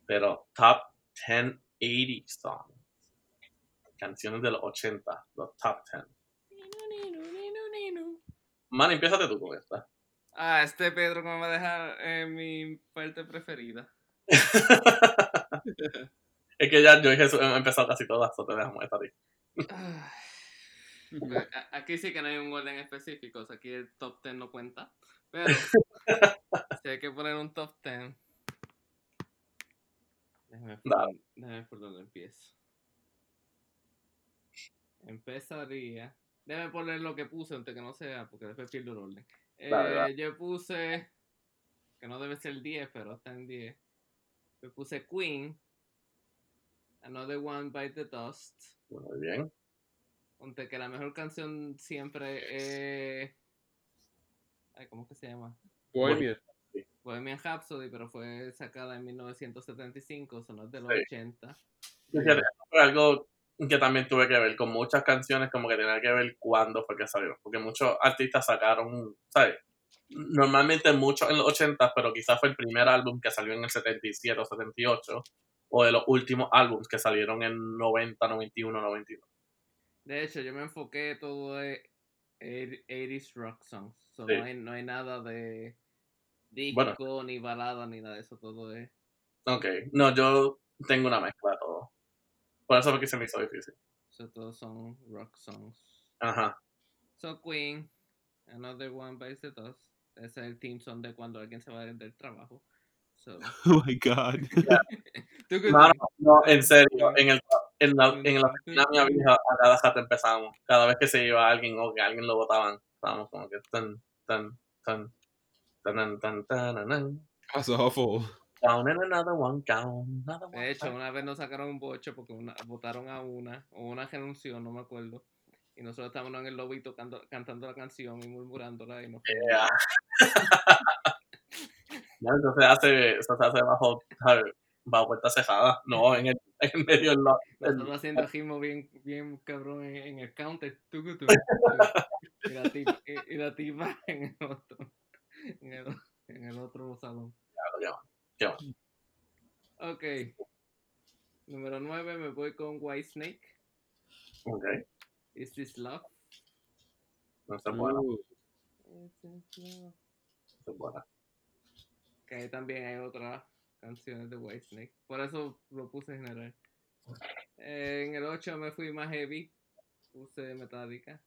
Pero top 10 80 songs. Canciones de los 80, los top 10. Man, empiézate tú con esta. Ah, este Pedro que me va a dejar eh, mi parte preferida. <laughs> es que ya yo y Jesús hemos empezado casi todas, so te dejamos esta a ti. Aquí sí que no hay un orden específico, o sea, aquí el top 10 no cuenta. Pero <laughs> si hay que poner un top 10, déjame dónde- déjame por dónde empiezo. Empezaría. Déjame poner lo que puse antes que no sea, porque después pierdo el orden. Eh, Dale, dale. Yo puse, que no debe ser 10, pero está en 10. Yo puse Queen, Another One by the Dust. Muy bien. Ponte que la mejor canción siempre es. Ay, ¿Cómo que se llama? Bohemian. Bohemian Rhapsody, pero fue sacada en 1975, son las de los Sí. 80. Fíjate, eso fue algo que también tuve que ver con muchas canciones, como que tenía que ver cuándo fue que salió. Porque muchos artistas sacaron, ¿sabes? Normalmente muchos en los 80, pero quizás fue el primer álbum que salió en el 77 o 78, o de los últimos álbums que salieron en 90, 91, 92. De hecho, yo me enfoqué todo de 80s rock songs. So, Sí. no, hay, no hay nada de disco, ni balada, ni nada de eso. Todo es. Ok, no, yo tengo una mezcla de todo. Por eso fue que se me hizo difícil. So, todos son rock songs. Ajá. So, Queen, Another One Bites the Dust. Ese es el team son de cuando alguien se va a del trabajo. So. <laughs> Oh my God. Yeah. no, no, no, en serio, en, el, en la, en la mm. oficina mía vieja, a cada rato empezamos. Cada vez que se iba alguien o que alguien lo votaban, estábamos como que tan, tan, tan, tan, tan, tan, tan. That's awful. Down and another one, down, another one. De hecho, una vez nos sacaron un boche porque una, votaron a una, o una renunció, no me acuerdo. Y nosotros estábamos en el lobby tocando, cantando la canción y murmurándola y nos. Yeah. <laughs> No, entonces hace, eso se hace bajo, bajo puerta cejada, no <laughs> en el, en medio del lo- del- Nosotros haciendo ritmo bien, bien cabrón en, en el counter. tucu, tucu, y, la tipa, y, y la tipa <laughs> en el otro, en el, en el otro salón. Ya, Ok. Número 9 me voy con White Snake. Ok, Is This Love? no está bueno. Ooh. Esa es buena. Que ahí también hay otras canciones de Whitesnake. Por eso lo puse en general. En el 8 me fui más heavy. Puse Metallica.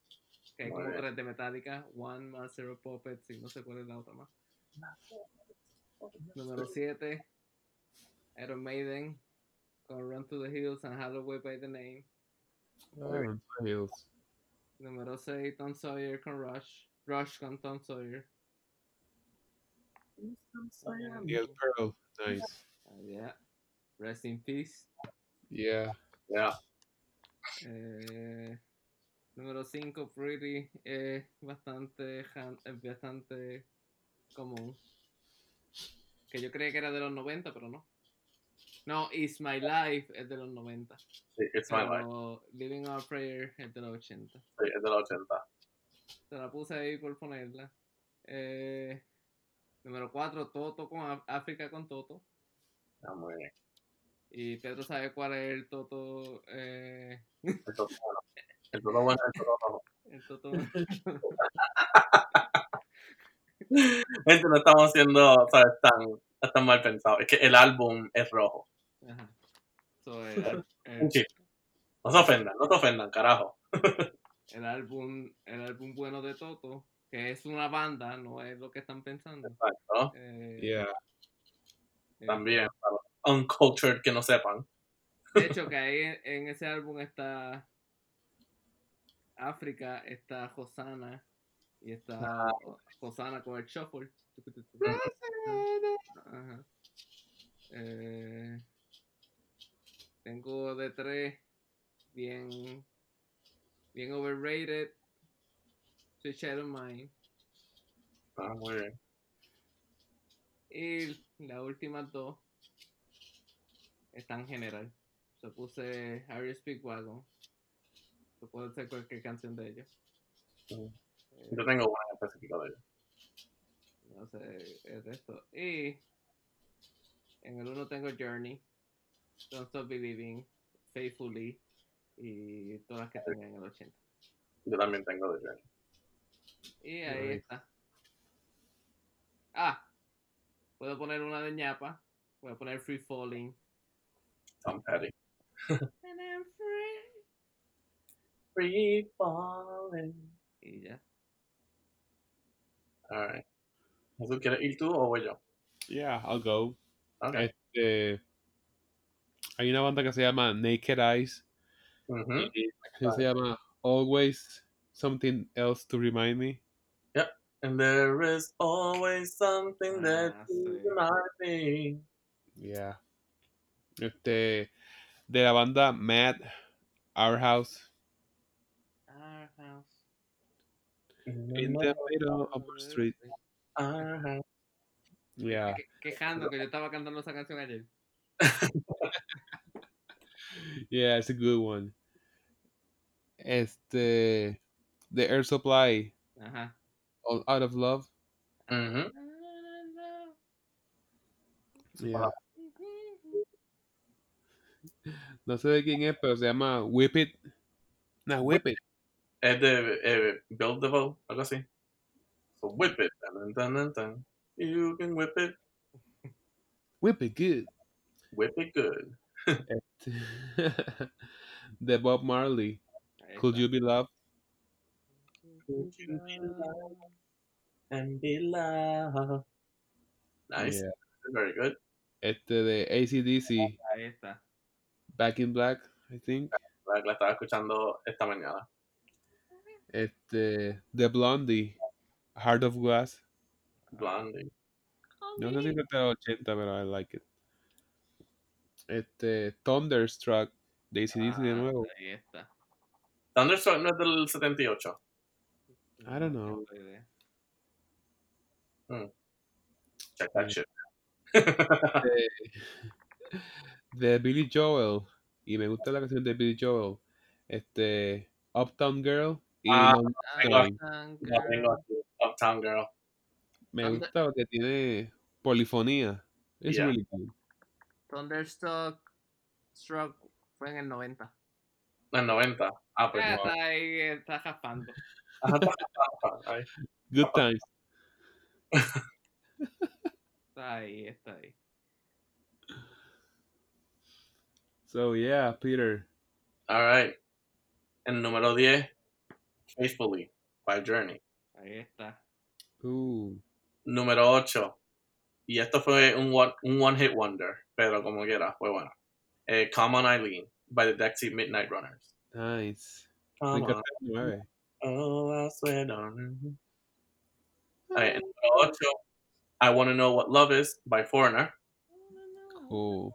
Que hay Muy como bien. tres de Metallica. One, Master of Puppets y no sé cuál es la otra más. Número 7. Iron Maiden. Con Run to the Hills and Halloween by the Name. Hills. Número 6. Tom Sawyer con Rush. Rush con Tom Sawyer. Y el Pearl. Nice. Ah, yeah. Rest in Peace. Yeah. Yeah. Eh, número 5, Pretty, es bastante, es bastante común. Que yo creía que era de los 90, pero no. No, It's My Life es de los 90. Sí, It's My Life. Living a Prayer es de los 80. Sí, es de los 80. Se la puse ahí por ponerla. Eh, número 4, Toto con África con Toto. Ah, muy bien. Y Pedro sabe cuál es el Toto. Eh, El todo bueno. El todo bueno, el todo rojo. <laughs> el Toto. <laughs> Gente, no estamos haciendo, ¿sabes? Tan, tan mal pensado. Es que el álbum es rojo. Ajá. So, <laughs> el, el- Un chiste. No se ofendan, no se ofendan, carajo. <laughs> el álbum el álbum bueno de Toto, que es una banda, no es lo que están pensando. Exacto. Eh, Yeah. eh, También, para los uncultured que no sepan. De hecho, <laughs> que ahí en, en ese álbum está África, está Hosanna y está Hosanna con el shuffle. Ajá. Eh, tengo de tres bien bien overrated. Child of Mine. Ah, muy bien. Y las últimas dos están general. Yo puse Harry Speedwagon. Yo puedo hacer cualquier canción de ellos. Mm. Eh, Yo tengo una en específico de ellos. no sé el resto. Y en el uno tengo Journey, Don't Stop Believing, Faithfully y todas las que tenía en el 80. Yo también tengo de Journey. Y ahí está. Ah, puedo poner una de ñapa. Voy a poner Free Falling. Tom Petty. <laughs> And I'm free. Free falling. Y ya. Alright. ¿Tú quieres ir tú o voy yo? Yeah, I'll go. Okay. Este, hay una banda que se llama Naked Eyes Ujú. y la canción se llama Always Something Else to Remind Me. And there is always something that Ah, you sí. remind me. Yeah. Este, de la banda Mad, Our House, Our house. In the Middle of the Street. Our house. Yeah. Que- quejando que yo estaba cantando esa canción ayer. <laughs> Yeah, it's a good one. Este, The Air Supply, Ajá. All Out of Love. Ujú. Yeah. No sé de quién es, pero se llama Whip It. No, Whip It. Es de eh, Build the Bow, algo así. So whip it. Dun, dun, dun, dun. You can whip it. Whip It Good. Whip it good. <laughs> de Bob Marley. Could. You Be Loved? Could you be loved and be loved? Nice. Yeah. Very good. Este de ACDC, Ahí está. Back in Black, I think. La, la estaba escuchando esta mañana. Este, de Blondie, Heart of Glass. Blondie. No sé si es de los 80, pero I like it. Este, Thunderstruck, de ACDC de Ah, nuevo. Ahí está. Thunderstruck no es del 78. I don't know. tengo idea. Check that Mm. shit. de Billy Joel y me gusta la canción de Billy Joel este Uptown Girl y Ah. Uptown Girl. aquí. Uptown Girl. me gusta porque tiene polifonía es Yeah. really good Thunderstruck Struck fue en el 90. En 90. Ah, pues Ah, no. está ahí, está jaspando. Good times. Está ahí, está ahí. So, yeah, Peter. Alright. En número 10, Faithfully, by Journey. Ahí está. Ooh. Número 8. Y esto fue un one, un one hit wonder, pero como quiera, fue bueno. Eh, Come on Eileen, by the Dexy Midnight Runners. Nice. Come encanta on. Oh, I swear, en número 8, I Wanna Know What Love Is, by Foreigner. Cool.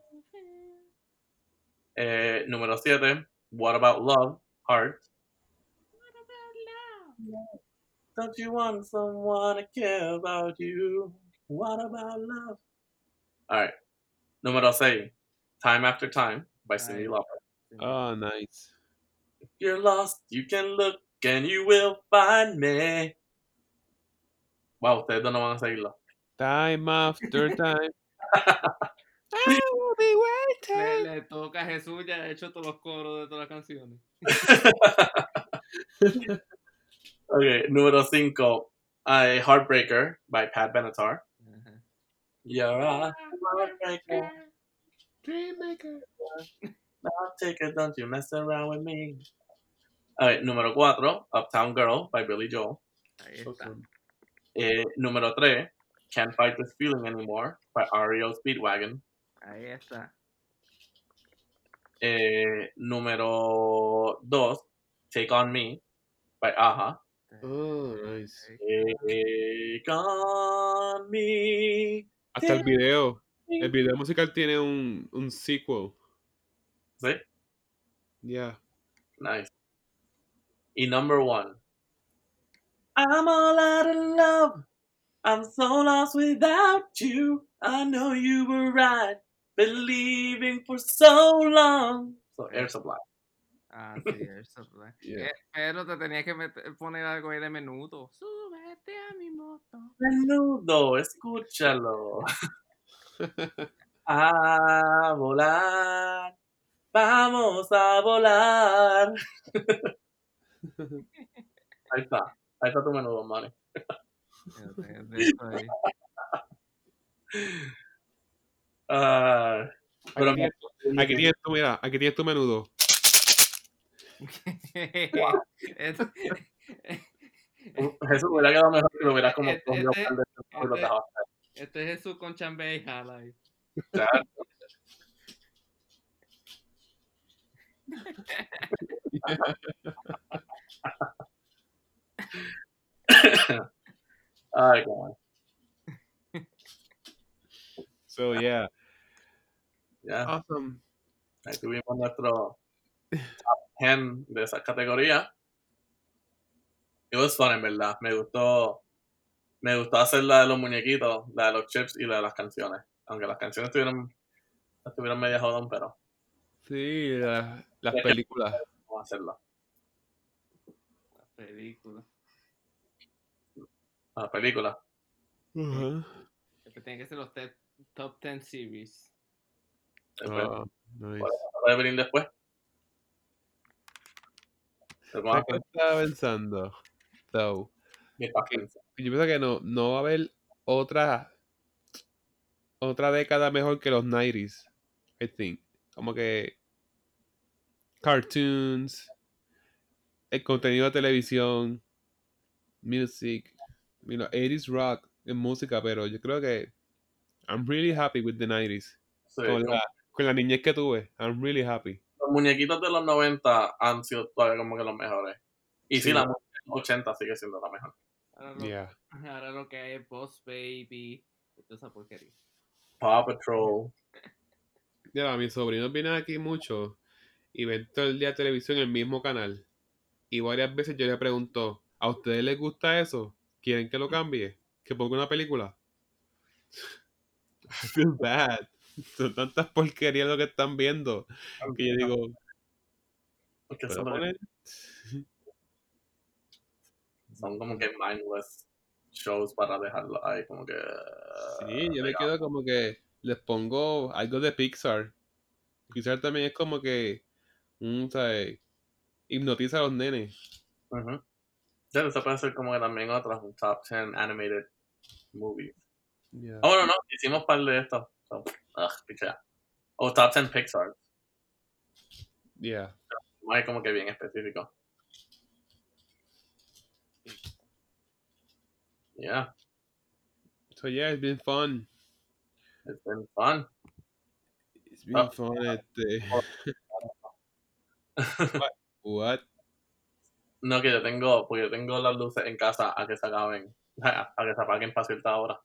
Eh, número 7, What About Love, Heart. What about love? Don't you want someone to care about you? What about love? Alright. Número 6, Time After Time, by Cindy Ay. Lauper. Oh, nice. If you're lost, you can look and you will find me. Wow, ustedes no van a seguirlo. Time after <laughs> time. <laughs> I will be Le, waiting. le toca a Jesús, ya ha hecho todos los coros de todas las canciones. <laughs> okay, número 5, uh, Heartbreaker by Pat Benatar. You're a heartbreaker. Dreammaker. I'll take it, don't you mess around with me. Alright, número 4, Uptown Girl by Billy Joel. Ahí está. Eh, número 3, Can't Fight This Feeling Anymore by REO Speedwagon. Ahí está. Eh, número 2, Take On Me by Aja. Oh, nice. Take On Me. Hasta el video. El video musical tiene un, un sequel. ¿Sí? Yeah. Nice. Y number one. I'm all out of love. I'm so lost without you. I know you were right. Believing for so long. So Air Supply. Ah, sí, eso. pues. <laughs> Yeah. Eh, Pero te tenías que meter- poner algo ahí de menudo. Súbete a mi moto. Menudo, escúchalo. <laughs> A volar. Vamos a volar. Ahí está. Ahí está tu menudo, ahí. Ah, pero Aquí tienes, aquí tienes tu, mira, aquí tienes tu menudo. <laughs> <laughs> Jesús hubiera quedado mejor si lo hubieras como Este- cogido este- par de este- Este es Jesús con chambe y jala ahí. caer. Ay, cómo So, yeah. Ya, Awesome. ahí tuvimos nuestro top 10 de esa categoría. It was fun, en verdad. Me gustó. Me gustó hacer la de los muñequitos, la de los chips y la de las canciones. Aunque las canciones estuvieron, estuvieron media jodón, pero Sí, la- las películas. vamos a hacerlo. La película. La película. Ajá. Este tiene que ser los te- top 10 series. Después, Ah, nice. puede venir después. Pero vamos ¿Sabes qué estaba pensando? Yo pienso que no, no va a haber otra otra década mejor que los 90s, I think. Como que cartoons, el contenido de televisión, music, you know, 80s rock en música, pero yo creo que I'm really happy with the 90s. Sí, con, la, con la niñez que tuve, I'm really happy. Los muñequitos de los 90 han sido todavía como que los mejores. Y sí, Sí. la los 80 sigue siendo la mejor. Ahora lo, Yeah. ahora lo que hay es Boss Baby. Toda esa porquería. Paw Patrol. Ya, mis sobrinos vienen aquí mucho y ven todo el día televisión en el mismo canal. Y varias veces yo les pregunto, ¿a ustedes les gusta eso? ¿Quieren que lo cambie? ¿Que ponga una película? <laughs> I feel bad. Son tantas porquerías lo que están viendo que yo digo, Porque ¿puedo son, poner? Son como que mindless shows para dejarlo ahí, como que. Sí, yo me quedo como que les pongo algo de Pixar. Pixar también es como que, un, ¿sabes? hipnotiza a los nenes. Ujú. Ya, eso puede ser como que también otros, un top 10 animated movies. Yeah. Oh, no, no, hicimos par de estos. So. O top 10 Pixar. Yeah. No hay como que bien específico. Yeah, So yeah, it's been fun. it's been fun. It's been Ah. fun. Este. <laughs> What? no, que yo tengo, porque yo tengo las luces en casa a que se acaben, <laughs> a que se apaguen para cierta hora.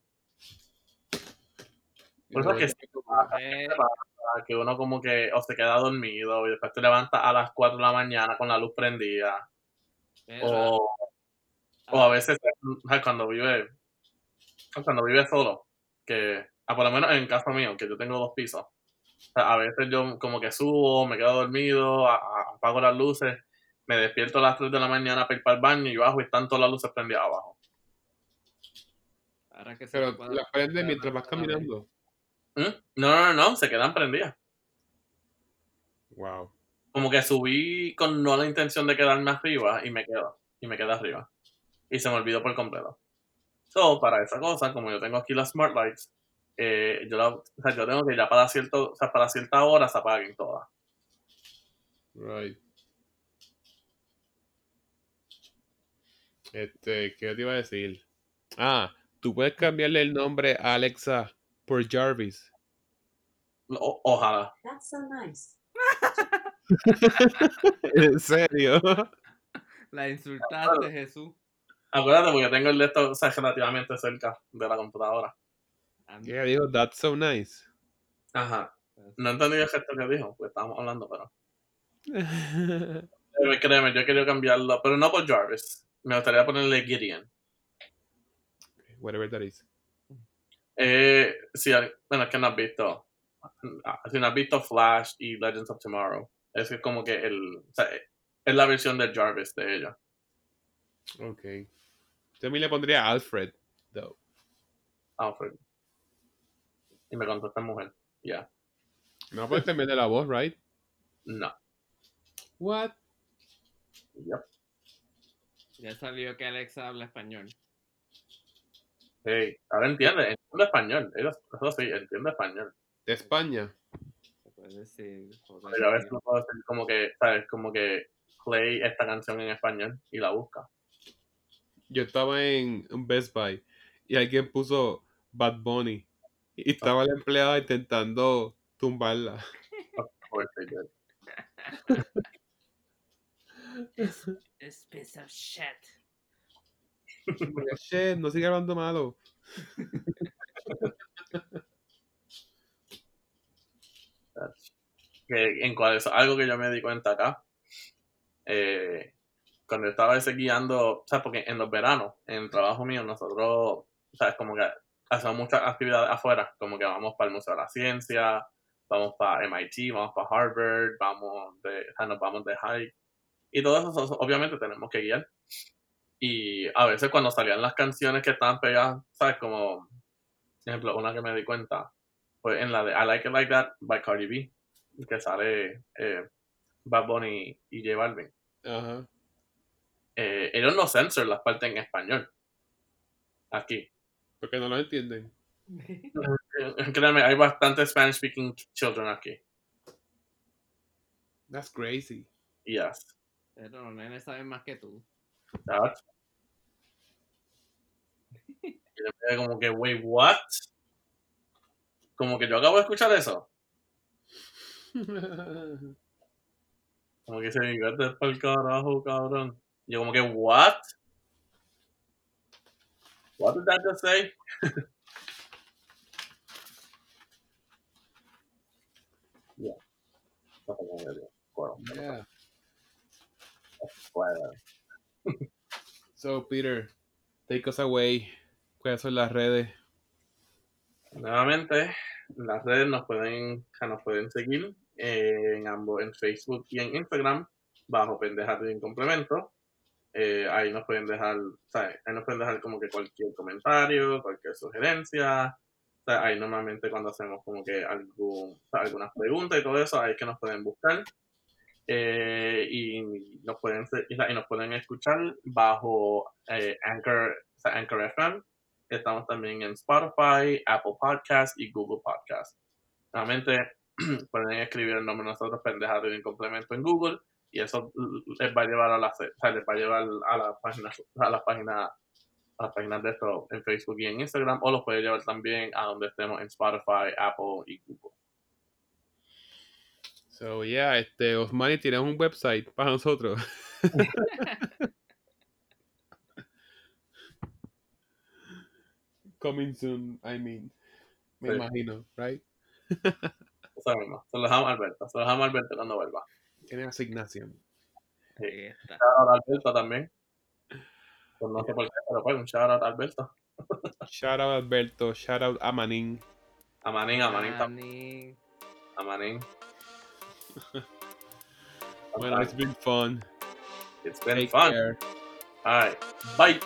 Por eso es que sí, pasa que uno como que o se queda dormido y después te levantas a las 4 de la mañana con la luz prendida. mira, O, o a veces cuando vive cuando vive solo, que ah, por lo menos en el caso mío, que yo tengo dos pisos. a veces yo como que subo, me quedo dormido, a- a- apago las luces, me despierto a las 3 de la mañana para ir para el baño y bajo y están todas las luces prendidas abajo. ahora que se Pero puede- la prendes puede mientras vas caminando. ¿Mm? No, no, no, no, se quedan prendidas. Wow. Como que subí con no la intención de quedarme arriba y me quedo, y me quedé arriba. Y se me olvidó por completo. So, para esa cosa, como yo tengo aquí las Smart Lights, eh, yo, la- o sea, yo tengo que ya para, cierto, o sea, para cierta hora se apaguen todas. Right. Este, ¿qué te iba a decir? Ah, tú puedes cambiarle el nombre a Alexa por Jarvis. O- ojalá. That's so nice. <laughs> ¿En serio? <laughs> La insultaste, Jesús. Acuérdate porque tengo el de esto o sea, relativamente cerca de la computadora. ¿Qué digo? That's so nice. Ajá. No entendí el gesto que dijo, porque estábamos hablando, pero... <laughs> Créeme, créeme, yo quería cambiarlo, pero no por Jarvis. Me gustaría ponerle Gideon. Whatever that is. Eh, sí, bueno, es que no has visto. ah, Si no has visto Flash y Legends of Tomorrow, es que como que el. O sea, es la versión de Jarvis de ella. Ok. Yo también le pondría Alfred, though. Alfred. Y me contesta mujer. Ya. No puedes cambiarle la voz, right? No. What? Yep. Ya salió que Alexa habla español. Hey, ahora entiende, entiende español. Eso, sí, entiende español. De España. Se puede decir. joder, Pero a veces no puedo decir como que, ¿sabes? Como que play esta canción en español y la busca. Yo estaba en un Best Buy y alguien puso Bad Bunny y estaba la empleada intentando tumbarla. Por este, yo- This piece of shit. Shit, no sigue hablando malo. <laughs> que en cual eso, algo que yo me di cuenta acá, eh, cuando estaba ese guiando, o sea, porque en los veranos, en el trabajo mío, nosotros, sabes, como que hacemos muchas actividades afuera, como que vamos para el Museo de la Ciencia, vamos para MIT, vamos para Harvard, vamos de, o sea, nos vamos de hike, y todo eso, so- obviamente tenemos que guiar. Y a veces cuando salían las canciones que estaban pegadas, sabes, como, por ejemplo, una que me di cuenta, fue en la de I Like It Like That by Cardi B que sale eh, Bad Bunny y J Balvin. Ajá. Eh, ellos no censoran las partes en español. Aquí. Porque no lo entienden. <laughs> Créanme, hay bastantes Spanish speaking children aquí. That's crazy. Yes. Pero los nenes saben más que tú. That's- Y como que, wait, what? Como que yo acabo de escuchar eso. <laughs> Como que se me para el carajo, cabrón. Yo como que, what? What did that just say? <laughs> yeah. Yeah. <laughs> So, Peter, take us away. ¿Cuáles son las redes? Nuevamente, en las redes nos pueden, nos pueden seguir eh, en ambos, en Facebook y en Instagram, bajo Pendejate y Complemento. Eh, ahí nos pueden dejar. Ahí nos pueden dejar como que cualquier comentario, cualquier sugerencia. Ahí normalmente cuando hacemos como que algún, algunas preguntas y todo eso, ahí que nos pueden buscar. Eh, y nos pueden y nos pueden escuchar bajo eh, Anchor, Anchor FM. Estamos también en Spotify, Apple Podcast y Google Podcast. Nuevamente <clears throat> pueden escribir el nombre de nosotros, pendejado y un complemento en Google y eso les va a llevar a la, se- o sea, les va a llevar a la página a la página a las páginas de esto en Facebook y en Instagram o los puede llevar también a donde estemos en Spotify, Apple y Google. So, yeah, este, Osmani, tienes un website para nosotros. <laughs> Coming soon, I mean. Me Sí. imagino, right? Eso mismo. Se lo dejamos a Alberto. Se lo dejamos a Alberto cuando vuelva. Tiene asignación. Está. Shout out a Alberto también. Pues no sé por qué, pero pues un shout out a Alberto. Shout out Alberto, shout out a Manin. A Manín, a Manín también. A Manín. Well, it's been fun. It's been Take fun. care. All right. Bye.